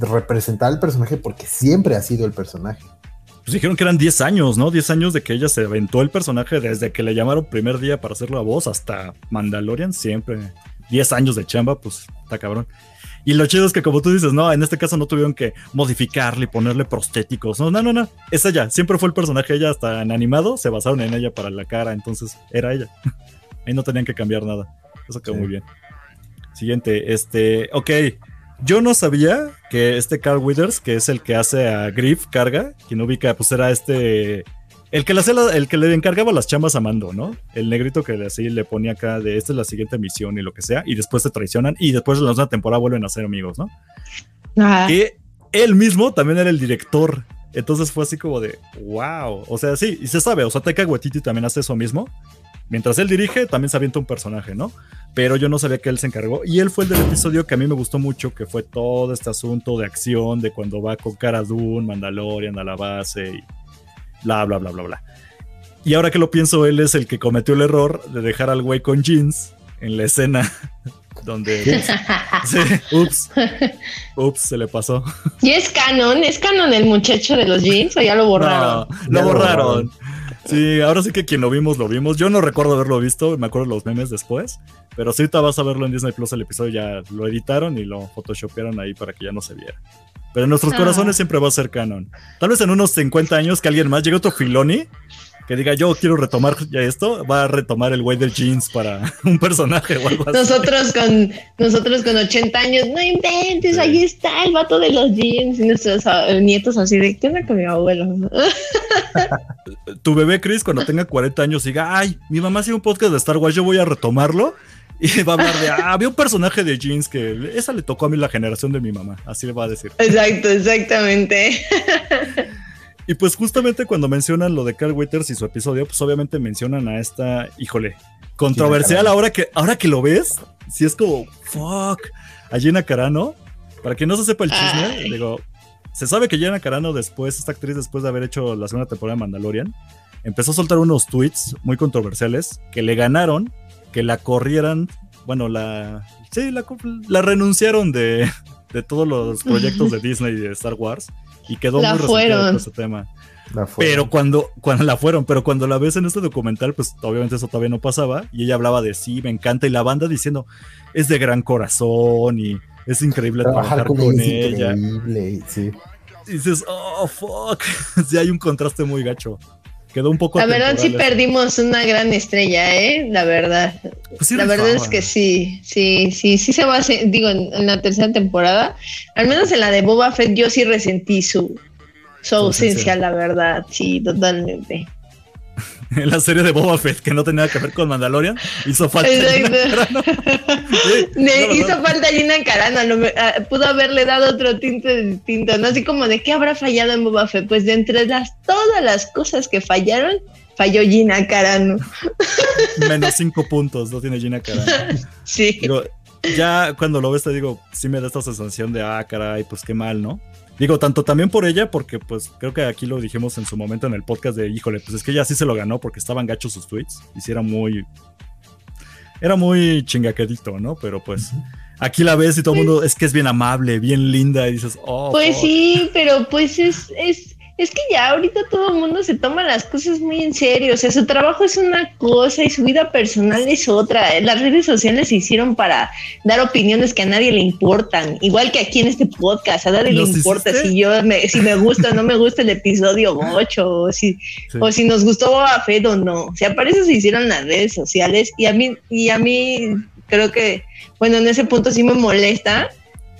representar al personaje porque siempre ha sido el personaje. Pues dijeron que eran 10 años, ¿no? 10 años de que ella se aventó el personaje desde que le llamaron primer día para hacer la voz hasta Mandalorian, siempre. 10 años de chamba, pues está cabrón. Y lo chido es que, como tú dices, no, en este caso no tuvieron que modificarle y ponerle prostéticos. No, no, no, no. Es ella. Siempre fue el personaje. Ella, hasta en animado, se basaron en ella para la cara. Entonces, era ella. <laughs> Ahí no tenían que cambiar nada. Eso quedó sí. muy bien. Siguiente, este. Ok. Yo no sabía que este Carl Withers, que es el que hace a Griff Carga, quien ubica, pues era este. El que, le la, el que le encargaba las chambas a Mando, ¿no? El negrito que así le ponía acá de esta es la siguiente misión y lo que sea, y después se traicionan y después de la segunda temporada vuelven a ser amigos, ¿no? Ajá. Que él mismo también era el director. Entonces fue así como de wow. O sea, sí, y se sabe, o sea, Taika Waititi también hace eso mismo. Mientras él dirige, también se avienta un personaje, ¿no? Pero yo no sabía que él se encargó. Y él fue el del episodio que a mí me gustó mucho, que fue todo este asunto de acción, de cuando va con Cara Dune, Mandalorian a la base y bla, bla, bla, bla, bla. Y ahora que lo pienso, él es el que cometió el error de dejar al güey con jeans en la escena <laughs> donde sí, ups, ups, se le pasó. ¿Y es canon? ¿Es canon el muchacho de los jeans o ya lo borraron? No, lo borraron. Sí, ahora sí que quien lo vimos, lo vimos. Yo no recuerdo haberlo visto, me acuerdo los memes después. Pero sí, ahorita vas a verlo en Disney Plus el episodio, ya lo editaron y lo photoshopearon ahí para que ya no se viera. pero en nuestros Ah. corazones siempre va a ser canon. Tal vez en unos 50 años que alguien más llegue otro Filoni que diga yo quiero retomar ya esto, va a retomar el güey del jeans para <laughs> un personaje o algo así. Nosotros con, nosotros con 80 años, no inventes, Sí. ahí está el vato de los jeans y nuestros ah, nietos así de, ¿qué onda con mi abuelo? Tu bebé Chris cuando tenga 40 años diga, ay, mi mamá hacía un podcast de Star Wars, yo voy a retomarlo. Y va a hablar de, <laughs> ah, había un personaje de jeans que esa le tocó a mí la generación de mi mamá, así le va a decir. Exacto, exactamente. <laughs> Y pues justamente cuando mencionan lo de Carl Weathers y su episodio, pues obviamente mencionan a esta, híjole, controversial ahora que, ahora que lo ves, si es como, fuck, a Gina Carano, para que no se sepa el chisme, Ay. digo, se sabe que Gina Carano después, esta actriz después de haber hecho la segunda temporada de Mandalorian, empezó a soltar unos tweets muy controversiales que le ganaron, que la corrieran, bueno, la, sí, la, la renunciaron de, de todos los proyectos de <laughs> Disney y de Star Wars. Y quedó La muy resentida fueron. con ese tema. La. Pero cuando, cuando la fueron, pero cuando la ves en este documental, pues obviamente eso todavía no pasaba. Y ella hablaba de sí, me encanta. Y la banda diciendo, es de gran corazón y es increíble trabajar trabajar con, con, ella es ella. increíble. Sí. Y dices, oh, fuck. <laughs> sí, hay un contraste muy gacho. Quedó un poco. La verdad sí perdimos una gran estrella, ¿eh? La verdad. Pues sí la verdad es que sí, sí, sí, sí se va a hacer, digo, en, en la tercera temporada, al menos en la de Boba Fett yo sí resentí su, su ausencia, la verdad, sí, totalmente. En <laughs> la serie de Boba Fett, que no tenía que ver con Mandalorian, hizo falta. Exacto. <laughs> Sí, hizo falta Gina Carano, lo ah, pudo haberle dado otro tinte distinto, ¿no? Así como de qué habrá fallado en Boba Fett, pues de entre las todas las cosas que fallaron, falló Gina Carano. <laughs> Menos cinco puntos, no tiene Gina Carano. Sí. Digo, ya cuando lo ves te digo, sí me da esta sensación de, ah, caray, pues qué mal, ¿no? Digo, tanto también por ella, porque pues creo que aquí lo dijimos en su momento en el podcast de, híjole, pues es que ella sí se lo ganó porque estaban gachos sus tweets, y sí era muy... Era muy chingaquedito, ¿no? Pero pues aquí la ves y todo el mundo es que es bien amable, bien linda, y dices, oh. Pues fuck". sí, pero pues es, es, es que ya ahorita todo el mundo se toma las cosas muy en serio. O sea, su trabajo es una cosa y su vida personal es otra. Las redes sociales se hicieron para dar opiniones que a nadie le importan. Igual que aquí en este podcast, a nadie le ¿Nos importa hiciste? si yo me, si me gusta o no me gusta el episodio 8 o si, Sí. o si nos gustó Boba Fett o no. O sea, para eso se hicieron las redes sociales y a mí, y a mí creo que, bueno, en ese punto sí me molesta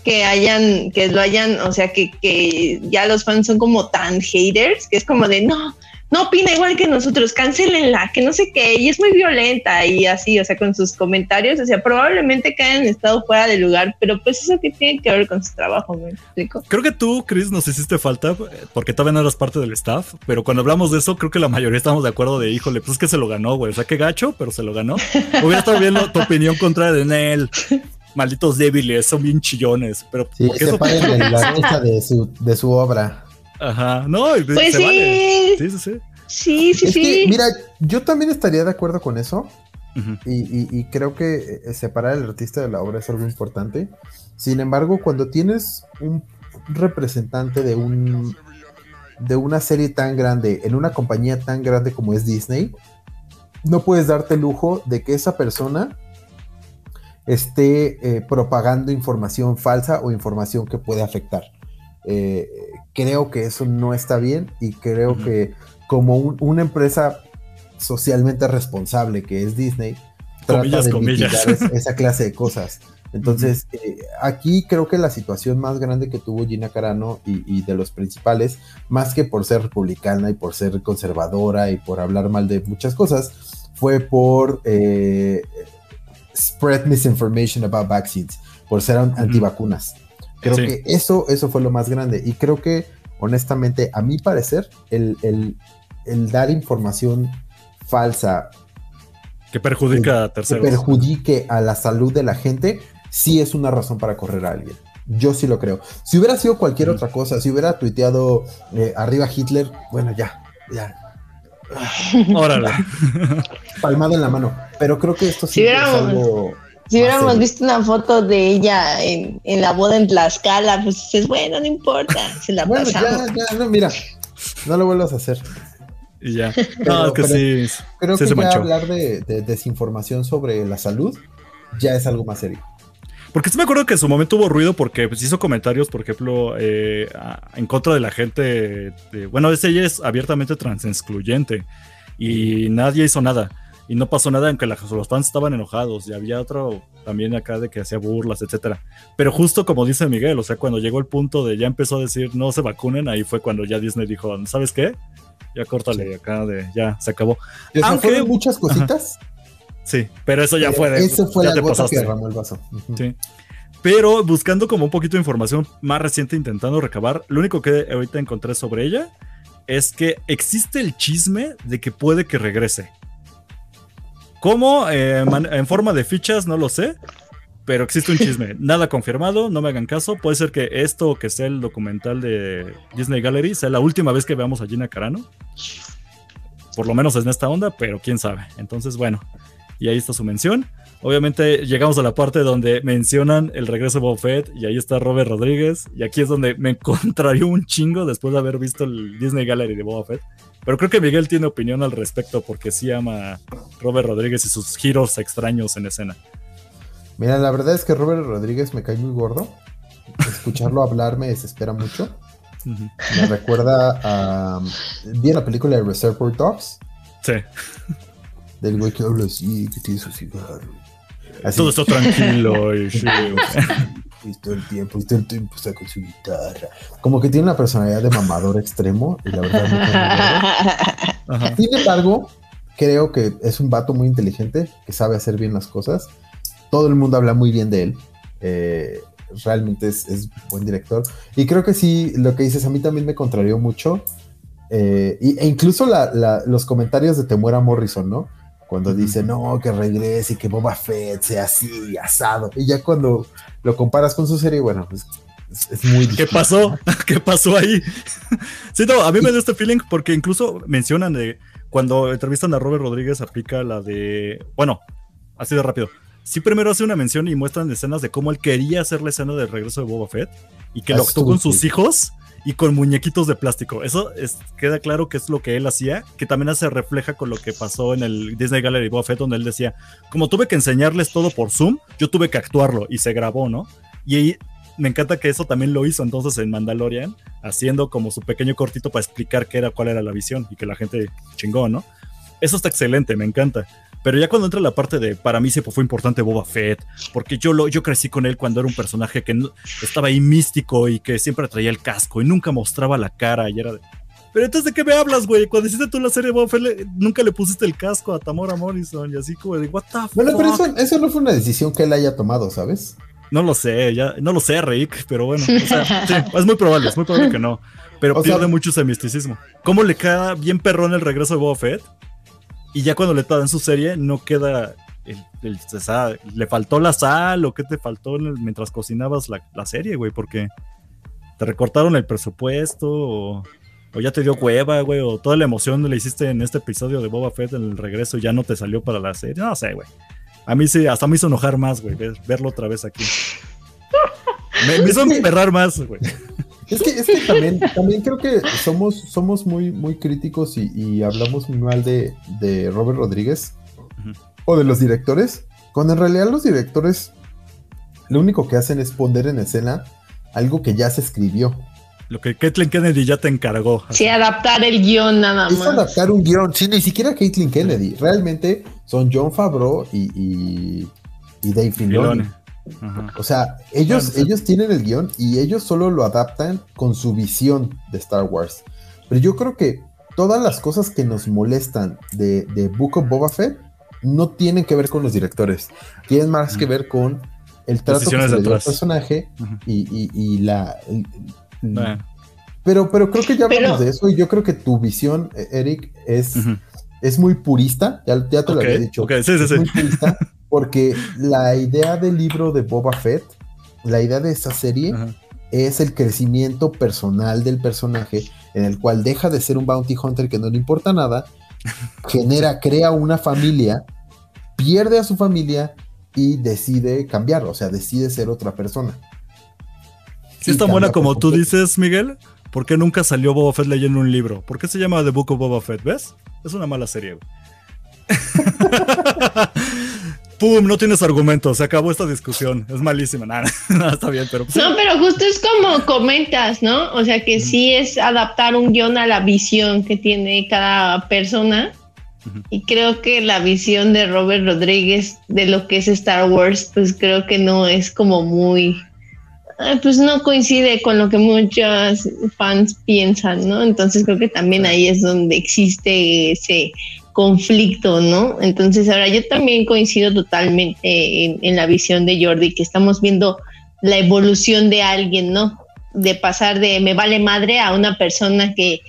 que hayan, que lo hayan, o sea, que, que ya los fans son como tan haters, que es como de, no, no opina igual que nosotros, cancelenla, que no sé qué, y es muy violenta y así, o sea, con sus comentarios, o sea, probablemente que hayan estado fuera de lugar, pero pues eso que tiene que ver con su trabajo, ¿me explico? Creo que tú, Chris, nos hiciste falta porque todavía no eras parte del staff, pero cuando hablamos de eso, creo que la mayoría estamos de acuerdo de, híjole, pues es que se lo ganó, güey. O sea, qué gacho, pero se lo ganó. Hubiera estado bien tu opinión contra de Nel. Malditos débiles, son bien chillones, pero Sí, porque eso la risa de su, de su obra. Ajá, no, y Pues se sí. vale. Sí, sí, sí. Sí, sí, es sí. que, mira, yo también estaría de acuerdo con eso. Y, y- y creo que eh, separar al artista de la obra es algo importante. Sin embargo, cuando tienes un representante de un de una serie tan grande en una compañía tan grande como es Disney, no puedes darte el lujo de que esa persona esté eh, propagando información falsa o información que puede afectar. Eh, creo que eso no está bien y creo que como un- una empresa socialmente responsable que es Disney, trata de comillas. mitigar esa clase de cosas. Entonces, eh, aquí creo que la situación más grande que tuvo Gina Carano y, y de los principales, más que por ser republicana y por ser conservadora y por hablar mal de muchas cosas, fue por eh, spread misinformation about vaccines, por ser an- antivacunas. Creo Sí. que eso, eso fue lo más grande. Y creo que, honestamente, a mi parecer, el, el- el dar información falsa Que perjudica a que terceros. perjudique a la salud de la gente, sí es una razón para correr a alguien. Yo sí lo creo. Si hubiera sido cualquier otra cosa, si hubiera tuiteado eh, arriba Hitler, bueno, ya, ya, <laughs> Órale. <laughs> palmado en la mano. Pero creo que esto sí Si es algo. Si hubiéramos serio. visto una foto de ella en, en la boda en Tlaxcala, pues dices, bueno, no importa, se la Bueno, pasamos. ya, ya, no, mira, no lo vuelvas a hacer. Y ya. Pero- no, es que pero sí. Creo sí que se ya manchó. hablar de, de desinformación sobre la salud ya es algo más serio. Porque sí me acuerdo que en su momento hubo ruido porque pues, hizo comentarios, por ejemplo, eh, a- en contra de la gente. de- bueno, ese ella es abiertamente transexcluyente y nadie hizo nada. Y no pasó nada, aunque la- los fans estaban enojados. Y había otro también acá de que hacía burlas, etcétera. Pero justo como dice Miguel, o sea, cuando llegó el punto de ya empezó a decir no se vacunen, ahí fue cuando ya Disney dijo, ¿sabes qué? Ya córtale acá de ya se acabó. Aunque- muchas cositas. Sí, pero eso ya pero fue de. Ese fue ya la te gota pasaste. que derramó el vaso. Ujú. Sí. Pero buscando como un poquito de información más reciente, intentando recabar, lo único que ahorita encontré sobre ella es que existe el chisme de que puede que regrese. ¿Cómo? Eh, en forma de fichas, no lo sé. Pero existe un chisme. <laughs> Nada confirmado, no me hagan caso. Puede ser que esto, que sea el documental de Disney Gallery, sea la última vez que veamos a Gina Carano. Por lo menos en esta onda, pero quién sabe. Entonces, bueno, y ahí está su mención. Obviamente llegamos a la parte donde mencionan el regreso de Boba Fett y ahí está Robert Rodríguez y aquí es donde me <laughs> contrarió un chingo después de haber visto el Disney Gallery de Boba Fett. Pero creo que Miguel tiene opinión al respecto porque sí ama a Robert Rodríguez y sus giros extraños en escena. Mira, la verdad es que Robert Rodríguez me cae muy gordo. Escucharlo <laughs> hablar me desespera mucho. Me recuerda a. Vi la película de Reservoir Dogs, Sí, del güey que habla así, que tiene su cigarro. Así, todo está tranquilo <laughs> y y todo el tiempo, y todo el tiempo está con su guitarra. Como que tiene una personalidad de mamador extremo, y la verdad. Ajá. Sin embargo, creo que es un vato muy inteligente, que sabe hacer bien las cosas. Todo el mundo habla muy bien de él. Eh, realmente es, es buen director. Y creo que sí, lo que dices a mí también me contrarió mucho. Eh, y- e incluso la- la- los comentarios de Temuera Morrison, ¿no? Cuando dice, no, que regrese y que Boba Fett sea así, asado. Y ya cuando lo comparas con su serie, bueno, pues, es, muy ¿Qué difícil, pasó? ¿no? <laughs> ¿Qué pasó ahí? <laughs> sí, no, a mí me dio este feeling porque incluso mencionan de cuando entrevistan a Robert Rodríguez aplica la de, bueno, así de rápido. Sí, primero hace una mención y muestran escenas de cómo él quería hacer la escena del regreso de Boba Fett y que lo actuó con sus hijos y con muñequitos de plástico. Eso es- queda claro que es lo que él hacía, que también se refleja con lo que pasó en el Disney Gallery Fett, donde él decía, como tuve que enseñarles todo por Zoom, yo tuve que actuarlo y se grabó, ¿no? Y ahí me encanta que eso también lo hizo entonces en Mandalorian, haciendo como su pequeño cortito para explicar qué era, cuál era la visión y que la gente chingó, ¿no? Eso está excelente, me encanta. Pero ya cuando entra la parte de, para mí siempre fue importante Boba Fett, porque yo, lo, yo crecí con él cuando era un personaje que no- estaba ahí místico y que siempre traía el casco y nunca mostraba la cara y era de... Pero entonces, ¿de qué me hablas, güey? Cuando hiciste tú la serie de Boba Fett, le- nunca le pusiste el casco a Tamora Morrison y así como de, what the Bueno, pero fuck?" eso, eso no fue una decisión que él haya tomado, ¿sabes? No lo sé, ya, no lo sé, Rick, pero bueno, o sea, <laughs> sí, es muy probable, es muy probable que no. Pero O sea- pierde mucho ese misticismo. ¿Cómo le queda bien perrón el regreso de Boba Fett? Y ya cuando le dan su serie, no queda. El, el- ¿Le faltó la sal o qué te faltó mientras cocinabas la, la serie, güey? Porque te recortaron el presupuesto o, o ya te dio hueva, güey, o toda la emoción le hiciste en este episodio de Boba Fett en el regreso y ya no te salió para la serie. No sé, güey. A mí sí, hasta me hizo enojar más, güey, ver- verlo otra vez aquí. Me, me hizo <laughs> emperrar más, güey. Es que, es que también, también creo que somos, somos muy, muy críticos y, y hablamos muy mal de, de Robert Rodríguez o de los directores, cuando en realidad los directores lo único que hacen es poner en escena algo que ya se escribió. Lo que Kathleen Kennedy ya te encargó. Sí, adaptar el guion nada Es más. adaptar un guion, sí, ni siquiera Caitlin Kennedy, realmente son John Favreau y, y, y Dave Filoni. Filoni. Ajá. O sea, ellos, Bueno, sí. ellos tienen el guion y ellos solo lo adaptan con su visión de Star Wars. Pero yo creo que todas las cosas que nos molestan de, de Book of Boba Fett no tienen que ver con los directores. Tienen más que ver con el trato que se le dio al detrás. personaje y, y- y la... Bueno, pero, pero creo que ya hablamos Pero- de eso y yo creo que tu visión, eh, Eric, es, es muy purista. Ya, ya te lo había dicho. ok, sí, sí, Es sí. muy purista <laughs> porque la idea del libro de Boba Fett, la idea de esta serie Ajá. es el crecimiento personal del personaje en el cual deja de ser un bounty hunter que no le importa nada, <laughs> genera, crea una familia, pierde a su familia y decide cambiar, o sea, decide ser otra persona. Sí, Y es tan buena como tú dices, Miguel. ¿Por qué nunca salió Boba Fett leyendo un libro? ¿Por qué se llama The Book of Boba Fett? ¿Ves? Es una mala serie, güey. <laughs> ¡Pum! No tienes argumento, se acabó esta discusión. Es malísima. Nada, <laughs> nada está bien, pero. pues, No, pero justo es como comentas, ¿no? O sea que sí es adaptar un guion a la visión que tiene cada persona. Y creo que la visión de Robert Rodríguez de lo que es Star Wars, pues creo que no es como muy, ah, pues no coincide con lo que muchos fans piensan, ¿no? Entonces creo que también ahí es donde existe ese conflicto, ¿no? Entonces ahora yo también coincido totalmente en, la visión de Jordi, que estamos viendo la evolución de alguien, ¿no? De pasar de me vale madre a una persona que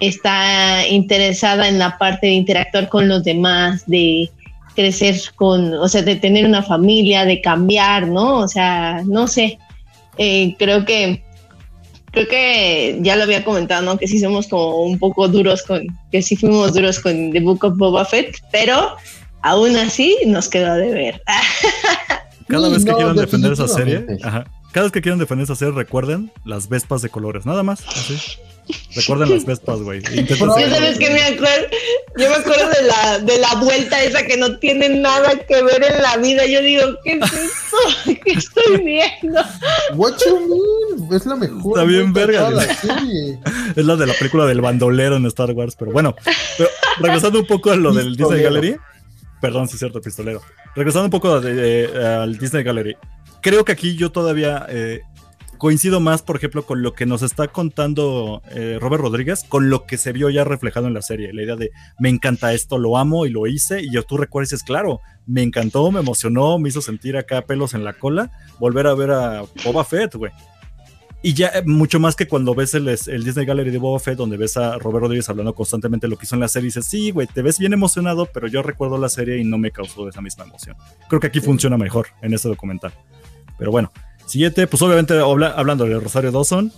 está interesada en la parte de interactuar con los demás, de crecer con, o sea, de tener una familia, de cambiar, ¿no? O sea, no sé. Eh, creo que creo que ya lo había comentado, ¿no? Que sí somos como un poco duros con, que sí fuimos duros con The Book of Boba Fett, pero aún así nos quedó de ver. <laughs> Cada vez que no, quieran defender esa serie, ajá, cada vez que quieran defender esa serie, recuerden las vespas de colores, nada más. Así. Recuerden las vespas, güey. Yo sabes que me acuerdo, yo me acuerdo de la, de la vuelta esa que no tiene nada que ver en la vida. Yo digo, ¿qué es esto? <laughs> ¿Qué estoy viendo? What you mean? Es la mejor. Está bien verga, la serie. <laughs> Es la de la película del bandolero en Star Wars, pero bueno. Pero regresando un poco a lo del Disney. Gallery. Perdón, sí es cierto, pistolero. Regresando un poco de- de- al Disney Gallery. Creo que aquí yo todavía eh, coincido más, por ejemplo, con lo que nos está contando eh, Robert Rodríguez, con lo que se vio ya reflejado en la serie. La idea de me encanta esto, lo amo y lo hice. Y yo tú recuerdas, y dices, claro, me encantó, me emocionó, me hizo sentir acá pelos en la cola. Volver a ver a Boba Fett, güey. Y ya eh, mucho más que cuando ves el, el Disney Gallery de Boba Fett, donde ves a Robert Rodríguez hablando constantemente de lo que hizo en la serie, y dices, sí, güey, te ves bien emocionado, pero yo recuerdo la serie y no me causó esa misma emoción. Creo que aquí funciona mejor en este documental. Pero bueno, siguiente, pues obviamente habla- hablando de Rosario Dawson,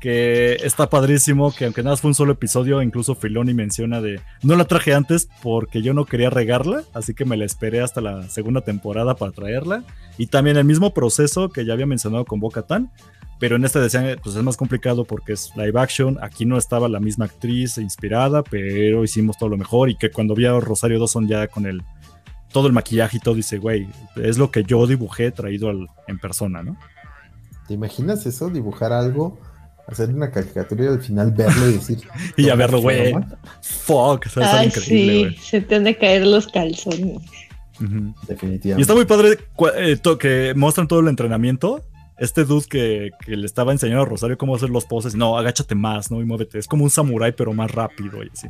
que está padrísimo, que aunque nada fue un solo episodio, incluso Filoni menciona de, no la traje antes porque yo no quería regarla, así que me la esperé hasta la segunda temporada para traerla. Y también el mismo proceso que ya había mencionado con Boca Tan, pero en este decían, pues es más complicado porque es live action, aquí no estaba la misma actriz inspirada, pero hicimos todo lo mejor y que cuando vi a Rosario Dawson ya con el todo el maquillaje y todo, dice, güey, es lo que yo dibujé traído al- en persona, ¿no? ¿Te imaginas eso? Dibujar algo, hacer una caricatura y al final verlo y decir. <laughs> Y ya "Toma, verlo, güey, toma". fuck, o sea, está Ay, increíble, sí, güey. se te han de caer los calzones. Ujú. Definitivamente. Y está muy padre eh, que muestran todo el entrenamiento. Este dude que, que le estaba enseñando a Rosario cómo hacer los poses. No, agáchate más, ¿no? Y muévete. Es como un samurái, pero más rápido y así.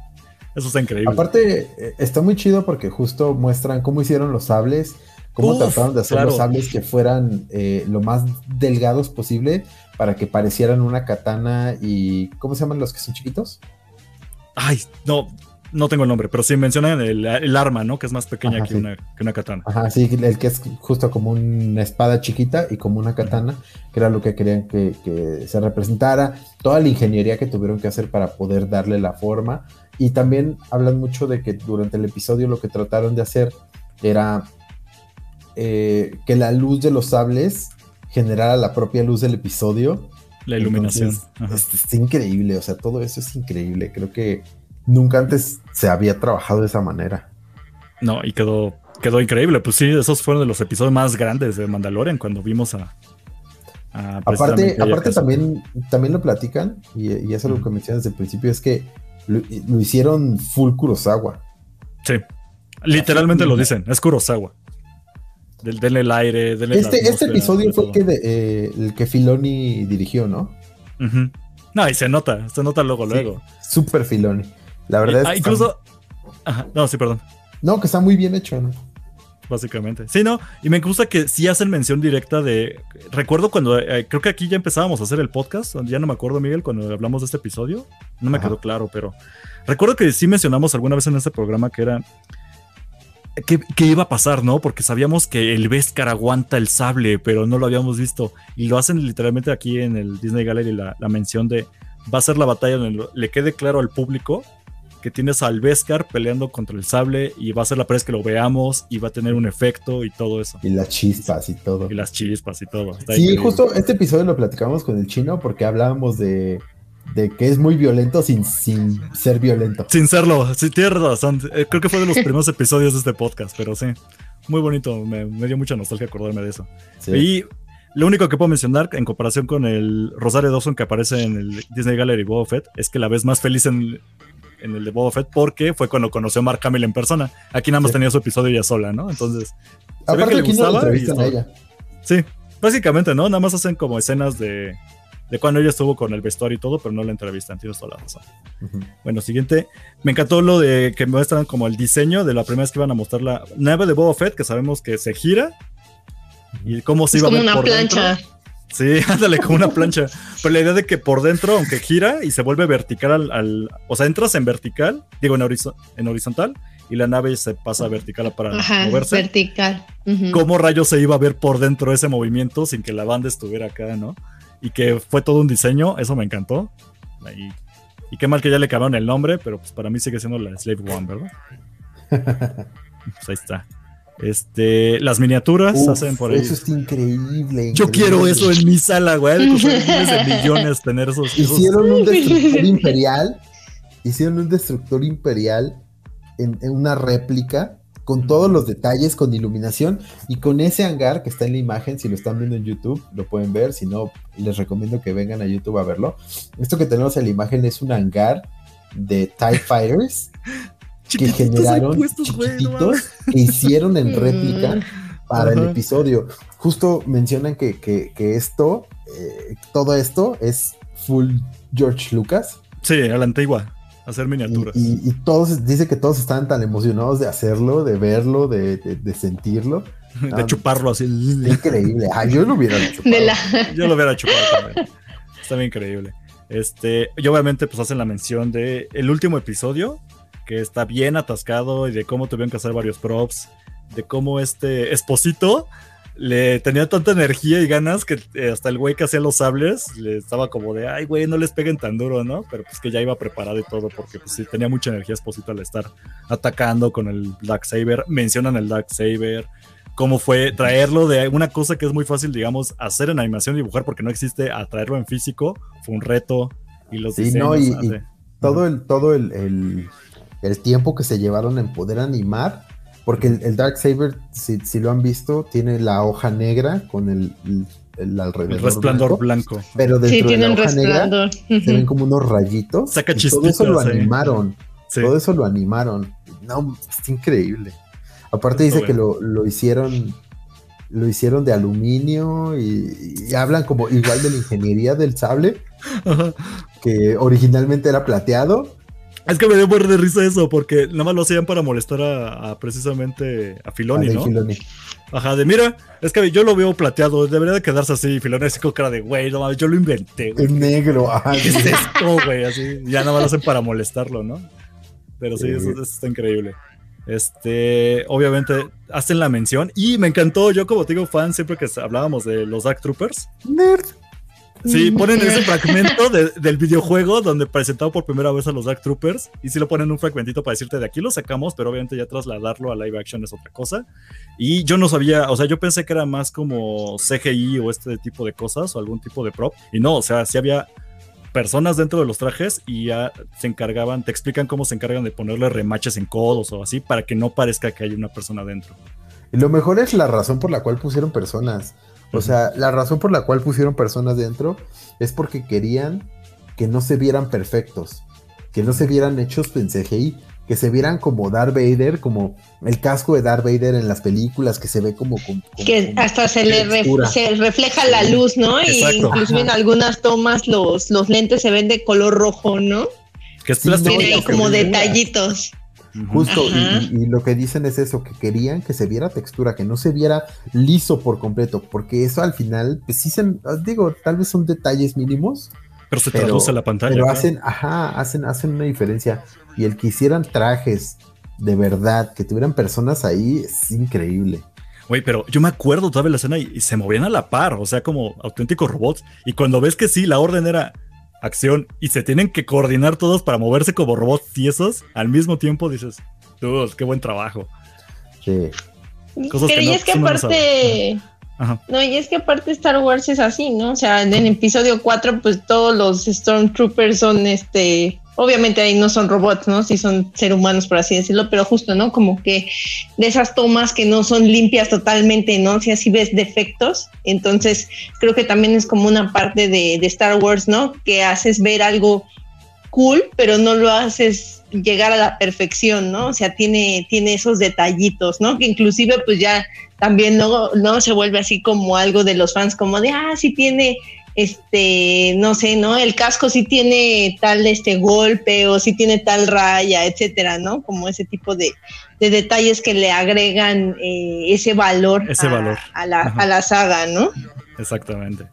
Eso está increíble. Aparte, eh, está muy chido porque justo muestran cómo hicieron los sables, cómo Uf, trataron de hacer claro. los sables que fueran eh, lo más delgados posible para que parecieran una katana y. ¿Cómo se llaman los que son chiquitos? Ay, no, no tengo el nombre, pero sí mencionan el, el arma, ¿no? Que es más pequeña Ajá, que, sí. una, que una katana. Ajá, sí, el que es justo como una espada chiquita y como una katana, que era lo que querían que, que se representara, toda la ingeniería que tuvieron que hacer para poder darle la forma. Y también hablan mucho de que durante el episodio lo que trataron de hacer era eh, que la luz de los sables generara la propia luz del episodio. La iluminación. Entonces, es, es increíble, o sea, todo eso es increíble. Creo que nunca antes se había trabajado de esa manera. No, y quedó, quedó increíble. Pues sí, esos fueron de los episodios más grandes de Mandalorian cuando vimos a. a Aparte, aparte también, también lo platican, y, y eso es lo que mencionas desde el principio, es que lo, lo hicieron full Kurosawa. Sí. Literalmente lo dicen. Es Kurosawa. Del, denle el aire, denle Este, este episodio fue todo. que de- eh, el que Filoni dirigió, ¿no? No, y se nota, se nota luego, Sí. luego. Super Filoni. La verdad es Ah, que incluso. Ajá, no, sí, perdón. no, que está muy bien hecho, ¿no? Básicamente. Sí, no. Y me gusta que sí hacen mención directa de. Recuerdo cuando. eh, creo que aquí ya empezábamos a hacer el podcast. Ya no me acuerdo, Miguel, cuando hablamos de este episodio. No me Ajá. quedó claro, pero. Recuerdo que sí mencionamos alguna vez en este programa que era. ¿Qué, qué iba a pasar, no? Porque sabíamos que el Beskar aguanta el sable, pero no lo habíamos visto. Y lo hacen literalmente aquí en el Disney Gallery, la, la mención de. Va a ser la batalla donde le quede claro al público que tienes al Beskar peleando contra el sable y va a ser la primera vez que lo veamos y va a tener un efecto y todo eso. Y las chispas y todo. Y las chispas y todo. Está Sí, increíble. justo este episodio lo platicamos con el chino porque hablábamos de, de que es muy violento sin, sin ser violento. Sin serlo, sí, tienes razón. Eh, creo que fue de los primeros episodios de este podcast, pero sí. muy bonito. Me, me dio mucha nostalgia acordarme de eso. Y lo único que puedo mencionar en comparación con el Rosario Dawson que aparece en el Disney Gallery Boba Fett es que la ves más feliz en, en el de Boba Fett porque fue cuando conoció a Mark Hamill en persona. Aquí nada más Sí. tenía su episodio ella sola, ¿no? Entonces. Aparte que le aquí no entrevistan a ella. Sí, básicamente, ¿no? Nada más hacen como escenas de, de cuando ella estuvo con el vestuario y todo, pero no la entrevistan. Tienes toda la razón. Bueno, siguiente. Me encantó lo de que muestran como el diseño de la primera vez que iban a mostrar la nave de Boba Fett, que sabemos que se gira. Y cómo se Es iba a como ver una por plancha. dentro. Sí, <laughs> ándale, como una plancha. Pero la idea de que por dentro, aunque gira y se vuelve vertical al. al- o sea, entras en vertical, digo en, horizo- en horizontal, y la nave se pasa vertical para Ajá, moverse. vertical. ¿Cómo rayos se iba a ver por dentro ese movimiento sin que la banda estuviera acá, no? Y que fue todo un diseño, eso me encantó. Y, y qué mal que ya le cambiaron el nombre, pero pues para mí sigue siendo la Slave One, ¿verdad? <laughs> pues ahí está. Este, las miniaturas Uf, hacen por ahí. Eso está increíble. Yo increíble. quiero eso en mi sala, güey. De de millones tener esos. esos- Hicieron un <laughs> destructor imperial. Hicieron un destructor imperial en, en una réplica con todos los detalles, con iluminación y con ese hangar que está en la imagen. Si lo están viendo en YouTube, lo pueden ver. Si no, les recomiendo que vengan a YouTube a verlo. Esto que tenemos en la imagen es un hangar de TIE Fighters <laughs> que generaron puestos, chiquititos que hicieron en réplica para el episodio. Justo mencionan que, que- que esto, eh, todo esto es full George Lucas. Sí, a la antigua. Hacer Y, miniaturas. y- y todos, dice que todos estaban tan emocionados de hacerlo, de verlo, de, de- de sentirlo. <laughs> de chuparlo así. Increíble. Ah, yo lo hubiera hecho. De la... Yo lo hubiera chupado también. Está bien increíble. Este, y obviamente, pues hacen la mención de el último episodio, que está bien atascado, y de cómo tuvieron que hacer varios props, de cómo este esposito le tenía tanta energía y ganas que eh, hasta el güey que hacía los sables le estaba como de, ay, güey, no les peguen tan duro, ¿no? Pero pues que ya iba preparado y todo, porque pues sí, tenía mucha energía esposito al estar atacando con el Dark Saber. Mencionan el Dark Saber, cómo fue traerlo de una cosa que es muy fácil, digamos, hacer en animación y dibujar, porque no existe, a traerlo en físico, fue un reto. Y los Sí, diseños, no, y- Todo el, todo el, el- el tiempo que se llevaron en poder animar, porque el, el Dark Saber, si, si lo han visto, tiene la hoja negra con el, el, el alrededor. el resplandor blanco, blanco. pero dentro Sí, de tiene la un hoja negra resplandor. se ven como unos rayitos. Saca y todo eso lo sí. animaron. Sí. Todo eso lo animaron. No, es increíble. Aparte Está dice que lo, lo hicieron lo hicieron de aluminio y, y hablan como igual de la ingeniería del sable, Ajá. que originalmente era plateado. Es que me dio muerte de risa eso, porque nada más lo hacían para molestar a, a precisamente a Filoni, a ¿no? Filoni. Ajá, de mira, es que yo lo veo plateado, debería de quedarse así. Filoni así con cara de, güey, no mames, yo lo inventé, güey. Es negro. <laughs> ajá, ¿Qué es esto, güey? Así, ya nada más lo hacen para molestarlo, ¿no? Pero sí, Sí. eso, eso está increíble. Este, obviamente, hacen la mención y me encantó, yo como te digo, fan, siempre que hablábamos de los Dark Troopers, Nerd. Sí, ponen <laughs> ese fragmento de- del videojuego donde presentado por primera vez a los Dark Troopers y sí lo ponen un fragmentito para decirte de aquí lo sacamos, pero obviamente ya trasladarlo a live action es otra cosa. Y yo no sabía, o sea, yo pensé que era más como CGI o este tipo de cosas o algún tipo de prop. Y no, o sea, sí había personas dentro de los trajes y ya se encargaban, te explican cómo se encargan de ponerle remaches en codos o así para que no parezca que hay una persona dentro. Y lo mejor es la razón por la cual pusieron personas. O sea, la razón por la cual pusieron personas dentro es porque querían que no se vieran perfectos, que no se vieran hechos en CGI, que se vieran como Darth Vader, como el casco de Darth Vader en las películas, que se ve como... como- como- que como- hasta se le ref- textura. se refleja la luz, ¿no? Y Exacto. inclusive en algunas tomas los, los lentes se ven de color rojo, ¿no? Que es Sí, plástico. no, Tiene ahí y como textura. Justo, y- Ajá. y, y lo que dicen es eso, que querían que se viera textura, que no se viera liso por completo, porque eso al final, pues sí, se, digo, tal vez son detalles mínimos, Pero se pero- traduce a la pantalla. pero claro. hacen, ajá, hacen, hacen una diferencia. Y el que hicieran trajes de verdad, que tuvieran personas ahí, es increíble. Güey, pero yo me acuerdo todavía la escena y, y se movían a la par, o sea, como auténticos robots. Y cuando ves que sí, la orden era acción y se tienen que coordinar todos para moverse como robots tiesos, al mismo tiempo dices, dude, qué buen trabajo. Sí. Cosas Pero que y no- es que no aparte, Ajá. no, y es que aparte Star Wars es así, ¿no? O sea, en el episodio 4, pues todos los Stormtroopers son este obviamente ahí no son robots, ¿no? Sí son seres humanos, por así decirlo, pero justo, ¿no? Como que de esas tomas que no son limpias totalmente, ¿no? Si así ves defectos, entonces creo que también es como una parte de, Star Wars, ¿no? Que haces ver algo cool, pero no lo haces llegar a la perfección, ¿no? O sea, tiene, tiene esos detallitos, ¿no? Que inclusive pues ya también no, no se vuelve así como algo de los fans, como de, ah, sí tiene, este, no sé, ¿no? El casco sí tiene tal este golpe o sí tiene tal raya, etcétera, ¿no? Como ese tipo de, de detalles que le agregan eh, ese valor, ese a, valor. A, la, a la saga, ¿no? Exactamente.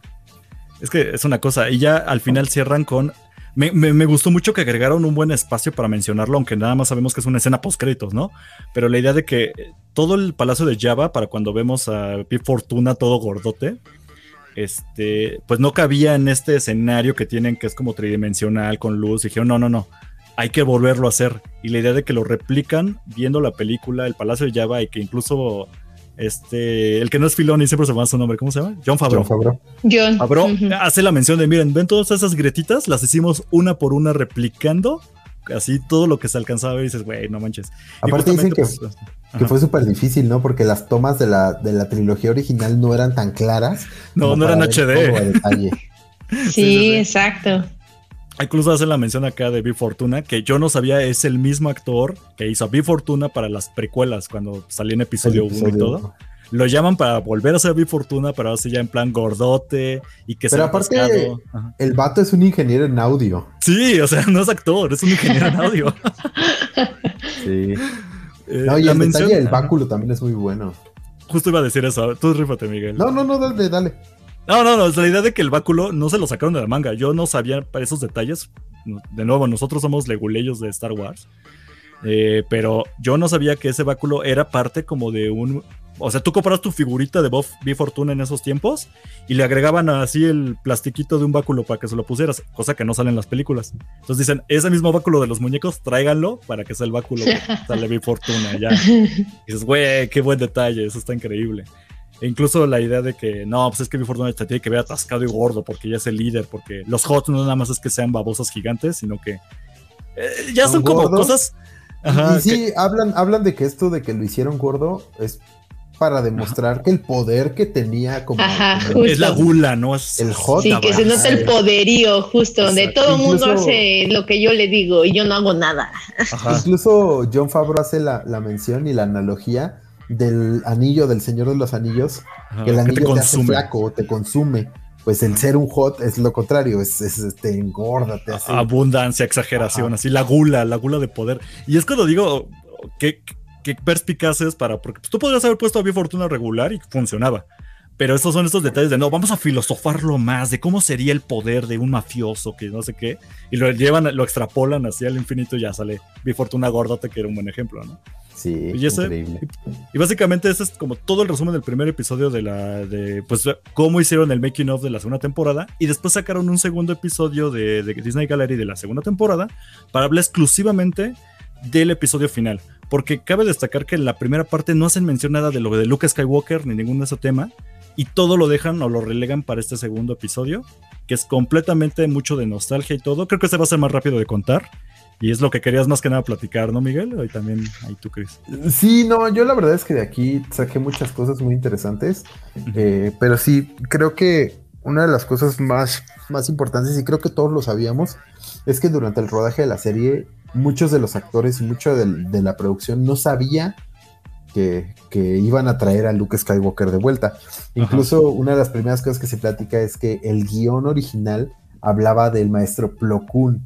Es que es una cosa, y ya al final cierran con me, me, me, gustó mucho que agregaron un buen espacio para mencionarlo, aunque nada más sabemos que es una escena post créditos, ¿no? Pero la idea de que todo el palacio de Java, para cuando vemos a Pi Fortuna todo gordote, este, pues no cabía en este escenario que tienen, que es como tridimensional con luz. Y dijeron, no, no, no, hay que volverlo a hacer. Y la idea de que lo replican viendo la película El Palacio de Java y que incluso este, el que no es Filoni, siempre se llama su nombre, ¿cómo se llama? John Favreau. John Favreau. John. Favreau uh -huh. hace la mención de, miren, ven todas esas grietitas, las hicimos una por una replicando, así todo lo que se alcanzaba a ver y dices, güey, no manches. Aparte dicen que, pues, que fue súper difícil, ¿no? Porque las tomas de la, de la trilogía original no eran tan claras. No, no eran HD. <laughs> sí, sí, sí, exacto. Incluso hace la mención acá de B Fortuna, que yo no sabía es el mismo actor que hizo a B Fortuna para las precuelas, cuando salía en episodio 1 y todo. Lo llaman para volver a ser B Fortuna, pero así ya en plan gordote y que Pero aparte, el vato es un ingeniero en audio. Sí, o sea, <laughs> no es actor, es un ingeniero en audio. sí. <laughs> Eh, no, y el mención, detalle del báculo también es muy bueno. Justo iba a decir eso. Tú rífate, Miguel. No, no, no, dale, dale. No, no, no, es la idea de que el báculo no se lo sacaron de la manga. Yo no sabía para esos detalles. De nuevo, nosotros somos leguleyos de Star Wars. Eh, pero yo no sabía que ese báculo era parte como de un. O sea, tú compras tu figurita de Buff B Fortuna en esos tiempos y le agregaban así el plastiquito de un báculo para que se lo pusieras, cosa que no sale en las películas. Entonces dicen, ese mismo báculo de los muñecos, tráiganlo para que sea el báculo que <laughs> sale B Fortuna. Ya. Y <laughs> dices, güey, qué buen detalle, eso está increíble. E incluso la idea de que no, pues es que mi Fortuna te tiene que ver atascado y gordo porque ya es el líder, porque los HOTS no nada más es que sean babosas gigantes, sino que eh, ya son, son como cosas. Ajá, y sí, que... hablan, hablan de que esto de que lo hicieron gordo es para demostrar Ajá. que el poder que tenía como, Ajá, como es la gula, ¿no? Es el hot. Sí, que se nota el poderío, justo, donde todo el mundo hace lo que yo le digo y yo no hago nada. Incluso John Favreau hace la, la mención y la analogía del anillo del Señor de los Anillos, Ajá, que el anillo que te, te, hace flaco, te consume. Pues el ser un hot es lo contrario, es, es te engorda, te hace. Abundancia, exageración, Ajá. así la gula, la gula de poder. Y es cuando digo que, que perspicaz es para. Porque pues, tú podrías haber puesto a mi fortuna regular y funcionaba. Pero estos son estos detalles de no, vamos a filosofarlo más, de cómo sería el poder de un mafioso, que no sé qué, y lo llevan, lo extrapolan así al infinito y ya sale mi fortuna que era un buen ejemplo, ¿no? Sí, y, ese, increíble. Y, y, básicamente ese es como todo el resumen del primer episodio de la, de, pues, cómo hicieron el making of de la segunda temporada, y después sacaron un segundo episodio de, de Disney Gallery de la segunda temporada para hablar exclusivamente del episodio final. Porque cabe destacar que en la primera parte no hacen mención nada de lo de Luke Skywalker ni ningún de ese tema y todo lo dejan o lo relegan para este segundo episodio, que es completamente mucho de nostalgia y todo. Creo que se va a ser más rápido de contar. Y es lo que querías más que nada platicar, ¿no, Miguel? Y también ahí tú, Chris. Sí, no, yo la verdad es que de aquí saqué muchas cosas muy interesantes. Eh, pero sí, creo que una de las cosas más, más importantes, y creo que todos lo sabíamos, es que durante el rodaje de la serie, muchos de los actores y mucho de, de la producción no sabía que, que, iban a traer a Luke Skywalker de vuelta. Incluso Ajá. una de las primeras cosas que se platica es que el guion original hablaba del maestro Plo Koon.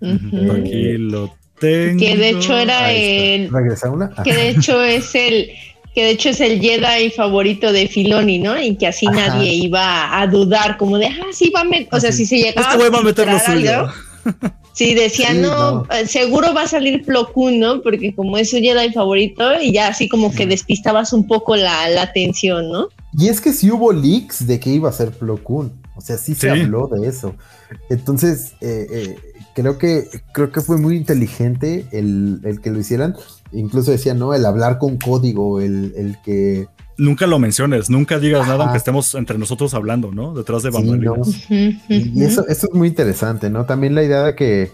Uh -huh. Aquí lo tengo. Que de hecho era el. ¿Regresa una? Ajá. Que de hecho es el. Que de hecho es el Jedi favorito de Filoni, ¿no? Y que así Ajá. nadie iba a dudar, como de, ah, sí, va a meter. O sea, si se llegaba este va a meter lo suyo. <laughs> Sí, decía, sí, no, no, seguro va a salir Plo Koon, ¿no? Porque como es su Jedi favorito, y ya así como que despistabas un poco la, la atención, ¿no? Y es que sí hubo leaks de que iba a ser Plo Koon. O sea, sí, sí. se habló de eso. Entonces, eh, eh, creo que creo que fue muy inteligente el, el, que lo hicieran. Incluso decía, ¿no? El hablar con código, el, el que nunca lo menciones, nunca digas Ajá. nada aunque estemos entre nosotros hablando, ¿no? Detrás de bambalinas. Sí, no. Y eso, eso es muy interesante, ¿no? También la idea de que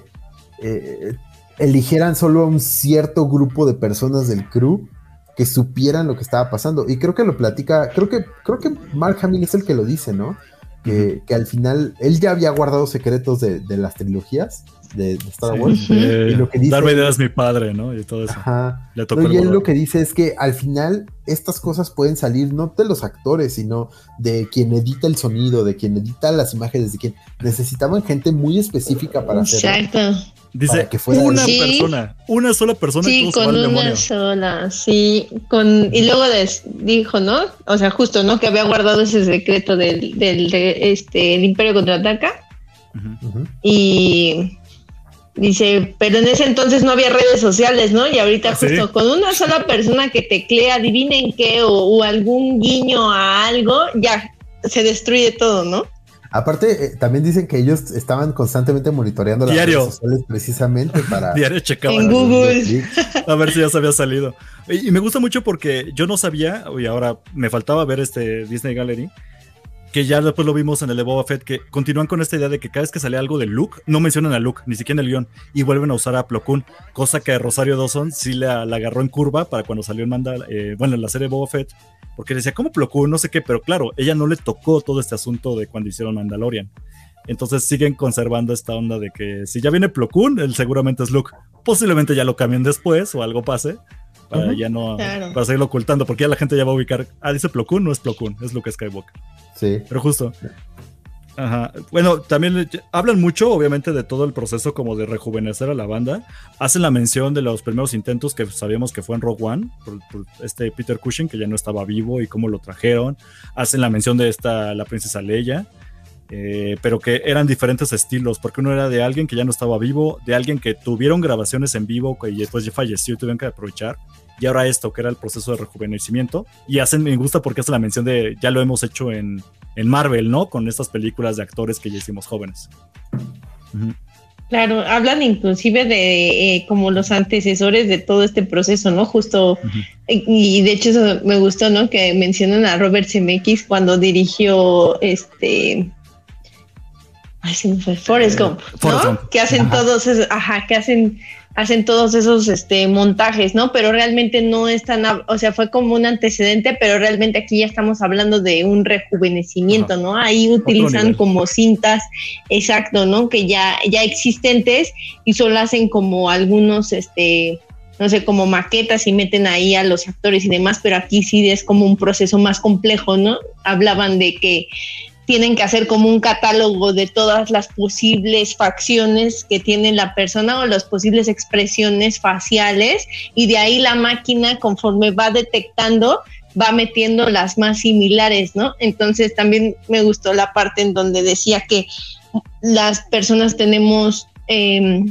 eh, eligieran solo a un cierto grupo de personas del crew que supieran lo que estaba pasando. Y creo que lo platica, creo que, creo que Mark Hamill es el que lo dice, ¿no? Que, que al final él ya había guardado secretos de, de las trilogías de, de Star Sí, Wars. eh, y lo que dice- Darth Vader es mi padre, ¿no? Y todo eso. Ajá. Le tocó No, el y él borrador. lo que dice es que al final estas cosas pueden salir no de los actores, sino de quien edita el sonido, de quien edita las imágenes, de quien necesitaban gente muy específica para hacerlo. Exacto. Dice que fuera una Sí. persona, una sola persona Sí, con una demonio. sola, sí, con y luego des- dijo, ¿no? O sea, justo, ¿no? Que había guardado ese secreto del, del de- este el Imperio contraataca. Ujú. y dice, pero en ese entonces no había redes sociales, ¿no? Y ahorita ¿Ah, sí? justo con una sola persona que teclea, adivinen qué o, o algún guiño a algo, ya se destruye todo, ¿no? Aparte, eh, también dicen que ellos estaban constantemente monitoreando las Diario. redes sociales precisamente para. <laughs> Diario checaba En Google. A ver si ya se había salido. Y, y me gusta mucho porque yo no sabía, y ahora me faltaba ver este Disney Gallery, que ya después lo vimos en el de Boba Fett, que continúan con esta idea de que cada vez que sale algo de Luke, no mencionan a Luke, ni siquiera en el guion, y vuelven a usar a Plo cosa que Rosario Dawson sí la, agarró en curva para cuando salió en Manda, eh, bueno, en la serie Boba Fett, porque decía, ¿cómo Plo? No sé qué, pero claro, ella no le tocó todo este asunto de cuando hicieron Mandalorian. Entonces siguen conservando esta onda de que si ya viene Plo él seguramente es Luke. Posiblemente ya lo cambien después o algo pase. Para ya no Claro. para seguirlo ocultando, porque ya la gente ya va a ubicar. Ah, dice Plo Koon, no es Plo Koon, es Luke Skywalker. Sí. Pero justo. Ajá. Bueno, también hablan mucho, obviamente, de todo el proceso como de rejuvenecer a la banda. Hacen la mención de los primeros intentos que sabíamos que fue en Rogue One, por, por este Peter Cushing, que ya no estaba vivo y cómo lo trajeron. Hacen la mención de esta, la princesa Leia. eh, pero que eran diferentes estilos, porque uno era de alguien que ya no estaba vivo, de alguien que tuvieron grabaciones en vivo y después ya falleció y tuvieron que aprovechar, y ahora esto, que era el proceso de rejuvenecimiento, y hacen, me gusta porque hace la mención de, ya lo hemos hecho en, en Marvel, ¿no? Con estas películas de actores que ya hicimos jóvenes. Claro, hablan inclusive de eh, como los antecesores de todo este proceso, ¿no? Justo, y de hecho eso me gustó, ¿no? Que mencionan a Robert Zemeckis cuando dirigió este... Ay, se me fue, Forrest Eh, Gump, Forrest ¿no? Gump. Que hacen Ajá. todos esos, ajá, que hacen hacen todos esos este, montajes, ¿no? Pero realmente no es tan, o sea, fue como un antecedente, pero realmente aquí ya estamos hablando de un rejuvenecimiento, Ajá. ¿no? Ahí utilizan como cintas, exacto, ¿no? Que ya, ya existentes y solo hacen como algunos, este, no sé, como maquetas y meten ahí a los actores y demás, pero aquí sí es como un proceso más complejo, ¿no? Hablaban de que tienen que hacer como un catálogo de todas las posibles facciones que tiene la persona o las posibles expresiones faciales y de ahí la máquina conforme va detectando va metiendo las más similares, ¿no? Entonces también me gustó la parte en donde decía que las personas tenemos eh,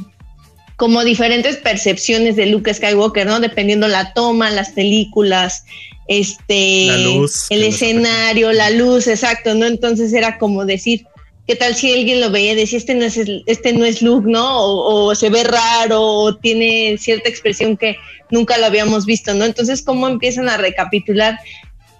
como diferentes percepciones de Luke Skywalker, ¿no? Dependiendo la toma, las películas, este, La luz, el escenario, la luz, exacto, ¿no? Entonces era como decir, ¿qué tal si alguien lo veía y decía, este no es, este no es Luke, ¿no? O, o se ve raro, o tiene cierta expresión que nunca lo habíamos visto, ¿no? Entonces, ¿cómo empiezan a recapitular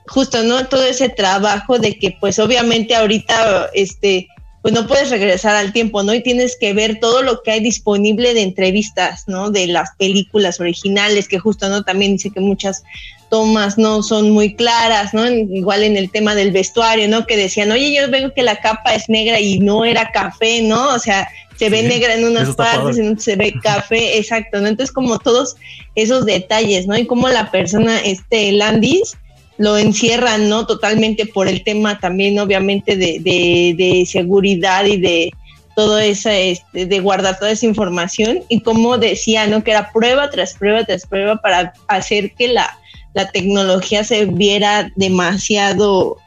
justo, ¿no? Todo ese trabajo de que, pues, obviamente ahorita, este, pues no puedes regresar al tiempo, ¿no? Y tienes que ver todo lo que hay disponible de entrevistas, ¿no? De las películas originales, que justo, ¿no? También dice que muchas tomas no son muy claras, ¿no? Igual en el tema del vestuario, ¿no? Que decían, oye, yo veo que la capa es negra y no era café, ¿no? O sea, se ve Sí, negra en unas partes, en se ve café, <laughs> exacto, ¿no? Entonces, como todos esos detalles, ¿no? Y cómo la persona, este Landis, lo encierran, ¿no? Totalmente por el tema también, obviamente, de, de, de seguridad y de todo eso, este, de guardar toda esa información y como decía, ¿no? Que era prueba tras prueba tras prueba para hacer que la, la tecnología se viera demasiado,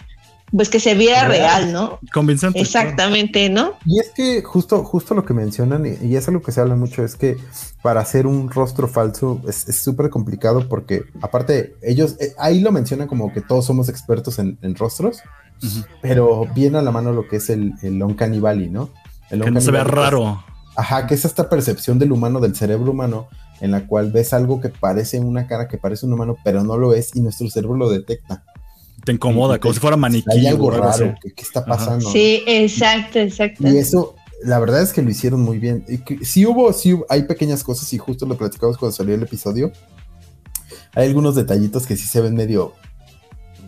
pues que se viera Real. real, ¿no? Convincente. claro. Exactamente, ¿no? Y es que justo, justo lo que mencionan, y, y es algo que se habla mucho, es que para hacer un rostro falso es súper complicado porque aparte ellos, eh, ahí lo mencionan como que todos somos expertos en, en rostros, pero viene a la mano lo que es el, el Uncanny Valley, ¿no? El Que no se vea pues, raro. Ajá, que es esta percepción del humano, del cerebro humano, en la cual ves algo que parece una cara, que parece un humano, pero no lo es, y nuestro cerebro lo detecta. Te incomoda, como si fuera maniquí. Hay algo raro, ¿qué, qué está pasando? no? Sí, exacto, exacto. Y eso, la verdad es que lo hicieron muy bien. Y que, sí hubo, sí hay pequeñas cosas y justo lo platicamos cuando salió el episodio. Hay algunos detallitos que sí se ven medio,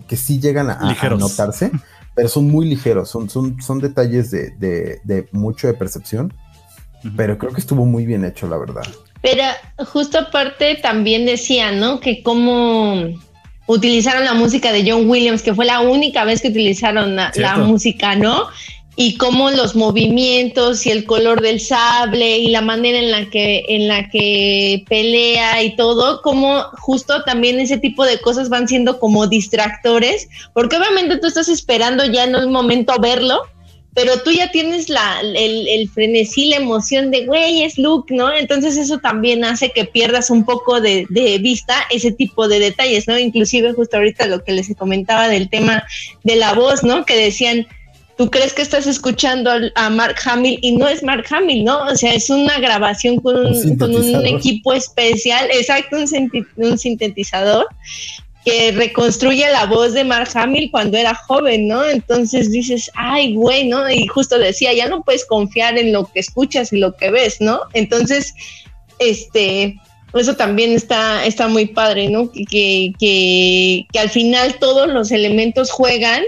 que sí llegan a, a notarse, <laughs> pero son muy ligeros, son, son, son detalles de, de, de mucho de percepción, pero creo que estuvo muy bien hecho, la verdad. Pero justo aparte también decía, ¿no? Que como utilizaron la música de John Williams, que fue la única vez que utilizaron la, la música, ¿no? y cómo los movimientos y el color del sable y la manera en la que en la que pelea y todo, como justo también ese tipo de cosas van siendo como distractores, porque obviamente tú estás esperando ya en un momento verlo, pero tú ya tienes la, el, el frenesí, la emoción de, güey, es Luke, ¿no? Entonces eso también hace que pierdas un poco de, de, vista ese tipo de detalles, ¿no? Inclusive justo ahorita lo que les comentaba del tema de la voz, ¿no? Que decían, tú crees que estás escuchando a Mark Hamill y no es Mark Hamill, ¿no? O sea, es una grabación con un, con un equipo especial, exacto, un, sintetizador que reconstruye la voz de Mark Hamill cuando era joven, ¿no? Entonces dices, ay, güey, ¿no? Y justo decía, ya no puedes confiar en lo que escuchas y lo que ves, ¿no? Entonces, este, eso también está, está muy padre, ¿no? Que, que, que al final todos los elementos juegan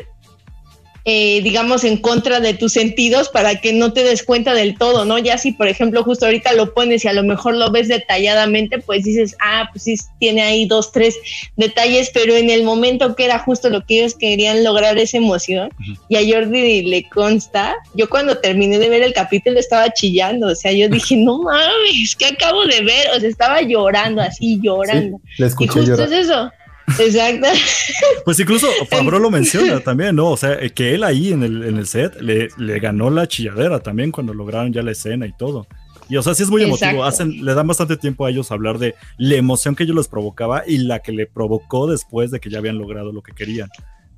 eh, digamos, en contra de tus sentidos para que no te des cuenta del todo, ¿no? Ya si, por ejemplo, justo ahorita lo pones y a lo mejor lo ves detalladamente, pues dices, ah, pues sí, tiene ahí dos, tres detalles, pero en el momento que era justo lo que ellos querían lograr esa emoción, y a Jordi le consta, yo cuando terminé de ver el capítulo estaba chillando, o sea, yo dije, no mames, ¿qué acabo de ver? O sea, estaba llorando, así, llorando. le escuché y justo es eso Exacto. Pues incluso Fabro lo menciona <laughs> también, ¿no? O sea, que él ahí en el, en el set le, le, ganó la chilladera también cuando lograron ya la escena y todo. Y o sea, sí es muy emotivo. Hacen, le dan bastante tiempo a ellos a hablar de la emoción que ellos les provocaba y la que le provocó después de que ya habían logrado lo que querían,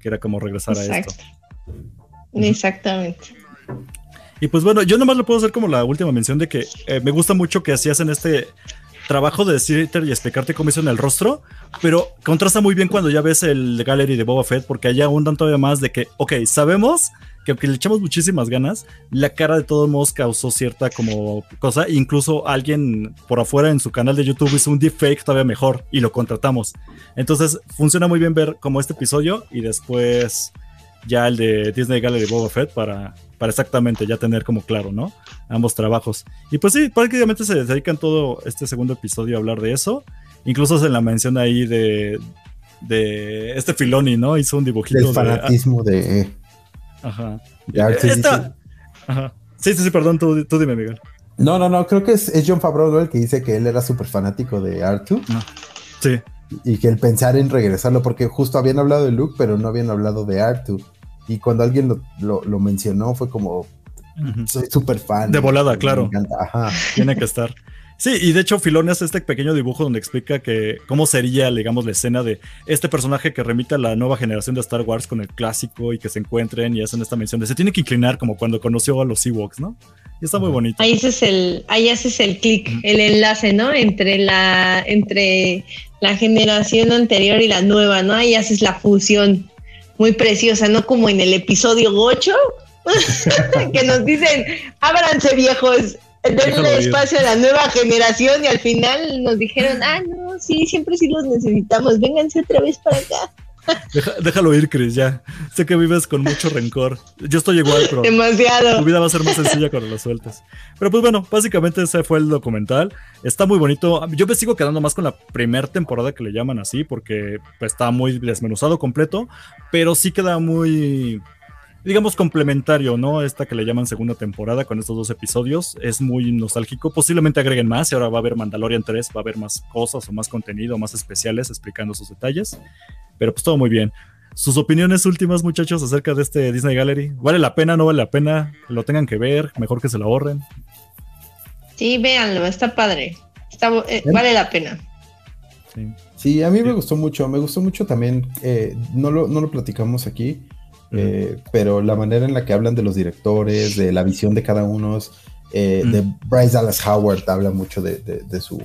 que era como regresar a esto. Exactamente. Y pues bueno, yo nomás le puedo hacer como la última mención de que eh, me gusta mucho que así hacen este trabajo de decirte y explicarte cómo hizo en el rostro, pero contrasta muy bien cuando ya ves el gallery de Boba Fett, porque allá abundan todavía más de que, ok, sabemos que aunque le echamos muchísimas ganas, la cara de todos modos causó cierta como cosa, incluso alguien por afuera en su canal de YouTube hizo un deepfake todavía mejor y lo contratamos. Entonces funciona muy bien ver como este episodio y después ya el de Disney Gallery Boba Fett para, para exactamente ya tener como claro, ¿no? Ambos trabajos. Y pues sí, prácticamente se dedican todo este segundo episodio a hablar de eso. Incluso se la menciona ahí de, de este Filoni, ¿no? Hizo un dibujito. El fanatismo de... Ajá. Ajá. Sí, sí, sí, perdón, tú, dime, Miguel. No, no, no, creo que es, John Favreau el que dice que él era súper fanático de Artu. Ah, sí. Y que el pensar en regresarlo, porque justo habían hablado de Luke, pero no habían hablado de Artu. Y cuando alguien lo, lo, mencionó fue como, soy súper fan. De volada, claro. Tiene que estar. Sí, y de hecho Filoni hace este pequeño dibujo donde explica que cómo sería, digamos, la escena de este personaje que remite a la nueva generación de Star Wars con el clásico y que se encuentren y hacen esta mención de se tiene que inclinar como cuando conoció a los Ewoks, ¿no? Y está muy bonito. Ahí haces el, ahí haces el clic, el enlace, ¿no? Entre la, entre la generación anterior y la nueva, ¿no? Ahí haces la fusión muy preciosa, no como en el episodio 8, <laughs> que nos dicen, ábranse viejos, denle espacio a la nueva generación y al final nos dijeron, ah, no, sí, siempre sí los necesitamos, vénganse otra vez para acá déjalo ir, Chris, ya. Sé que vives con mucho rencor. Yo estoy igual, pero. Demasiado. Tu vida va a ser más sencilla cuando lo sueltes. Pero pues bueno, básicamente ese fue el documental. Está muy bonito. Yo me sigo quedando más con la primera temporada que le llaman así, porque pues, está muy desmenuzado completo, pero sí queda muy digamos, complementario, ¿no? Esta que le llaman segunda temporada con estos dos episodios. Es muy nostálgico. Posiblemente agreguen más y ahora va a haber Mandalorian 3, va a haber más cosas o más contenido, más especiales explicando sus detalles. Pero pues todo muy bien. Sus opiniones últimas, muchachos, acerca de este Disney Gallery. ¿Vale la pena? ¿No vale la pena? ¿Lo tengan que ver? ¿Mejor que se lo ahorren? Sí, véanlo, está padre. Eh, vale la pena. Sí. a mí me gustó mucho. Me gustó mucho también. Eh, no, lo, no lo platicamos aquí, eh, pero la manera en la que hablan de los directores, de la visión de cada uno. De Bryce Dallas Howard habla mucho de, de, su,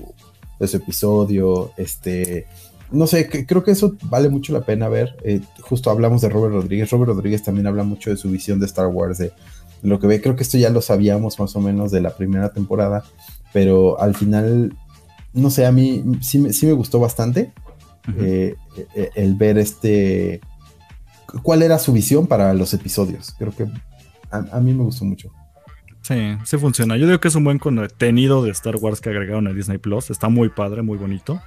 de su episodio. Este no sé, creo que eso vale mucho la pena ver. Eh, justo hablamos de Robert Rodríguez. Robert Rodríguez también habla mucho de su visión de Star Wars, de, lo que ve. Creo que esto ya lo sabíamos más o menos de la primera temporada, pero al final, no sé, a mí sí, me- sí me gustó bastante eh, eh, el ver este, cuál era su visión para los episodios. Creo que a, a mí me gustó mucho. Sí, sí funciona. Yo digo que es un buen contenido de Star Wars que agregaron a Disney Plus. Está muy padre, muy bonito.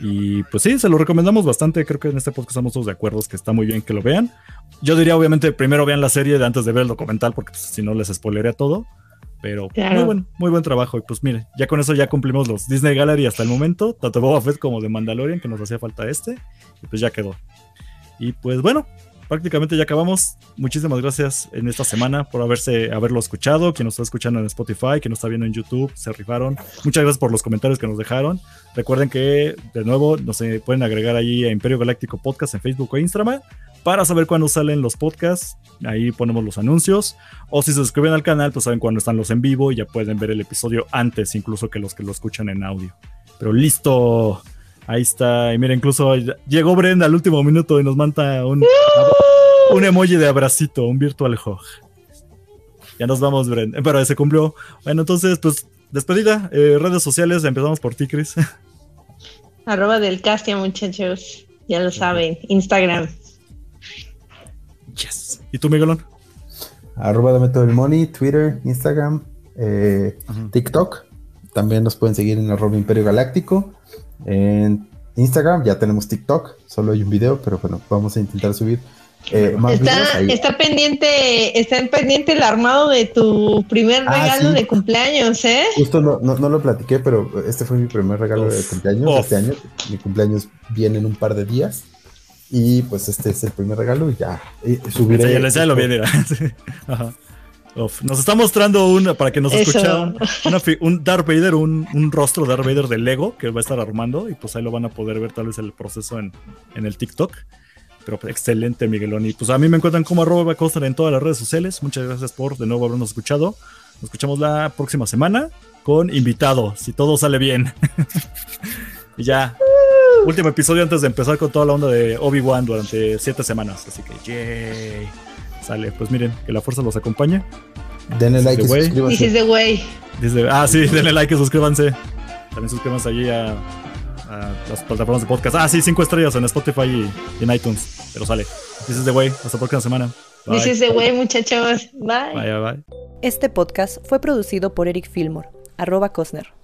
Y pues sí, se lo recomendamos bastante. Creo que en este podcast estamos todos de acuerdo que está muy bien que lo vean. Yo diría, obviamente, primero vean la serie de antes de ver el documental, porque pues, si no les spoilería todo. Pero Claro. muy, buen, muy buen trabajo. Y pues mire, ya con eso ya cumplimos los Disney Gallery hasta el momento, tanto Boba Fett como de Mandalorian, que nos hacía falta este. Y pues ya quedó. Y pues bueno, prácticamente ya acabamos. Muchísimas gracias en esta semana por haberse haberlo escuchado. Quien nos está escuchando en Spotify, quien nos está viendo en YouTube, se rifaron. Muchas gracias por los comentarios que nos dejaron. Recuerden que, de nuevo, nos eh, pueden agregar ahí a Imperio Galáctico Podcast en Facebook o Instagram para saber cuándo salen los podcasts. Ahí ponemos los anuncios. O si se suscriben al canal, pues saben cuándo están los en vivo y ya pueden ver el episodio antes, incluso que los que lo escuchan en audio. Pero listo. Ahí está. Y mira, incluso llegó Brenda al último minuto y nos manda un, un emoji de abracito, un virtual hug. Ya nos vamos, Brenda. Pero se cumplió. Bueno, entonces, pues, despedida. Eh, redes sociales, empezamos por ti, Chris. <laughs> Arroba del Castia, muchachos. Ya lo saben. Instagram. yes. ¿Y tú, Miguelón? Arroba dame todo el money, Twitter, Instagram, eh. TikTok. También nos pueden seguir en arroba Imperio Galáctico. En Instagram ya tenemos TikTok, solo hay un video, pero bueno, vamos a intentar subir eh, más videos Está, ahí. está pendiente, está en pendiente el armado de tu primer Ah, regalo sí. de cumpleaños, ¿eh? Justo no, no, no lo platiqué, pero este fue mi primer regalo de Uf, cumpleaños uf. este año. Mi cumpleaños viene en un par de días. Y pues este es el primer regalo y ya eh, subiré. Sí, ya, les- ya lo vi, mira. Sí. <laughs> Ajá. Nos está mostrando una, para que nos fi- un Darth Vader, un, un rostro de Darth Vader de Lego que va a estar armando y pues ahí lo van a poder ver tal vez el proceso en, en el TikTok. Pero pues, excelente, Miguelón. Y pues a mí me encuentran como arroba Coster en todas las redes sociales. Muchas gracias por de nuevo habernos escuchado. Nos escuchamos la próxima semana con invitado, si todo sale bien. <laughs> y ya, último episodio antes de empezar con toda la onda de Obi-Wan durante siete semanas. Así que, yay. Sale, pues miren, que la fuerza los acompañe. Denle like y suscríbanse. Ah, sí, <laughs> denle like y suscríbanse. También suscríbanse allí a, a las plataformas de podcast. Ah, sí, cinco estrellas en Spotify y, y en iTunes. Pero sale. Dices de güey. Hasta la próxima semana. Bye. Dices de güey, muchachos. Bye. Bye, bye. Este podcast fue producido por Eric Fillmore, arroba Cosner.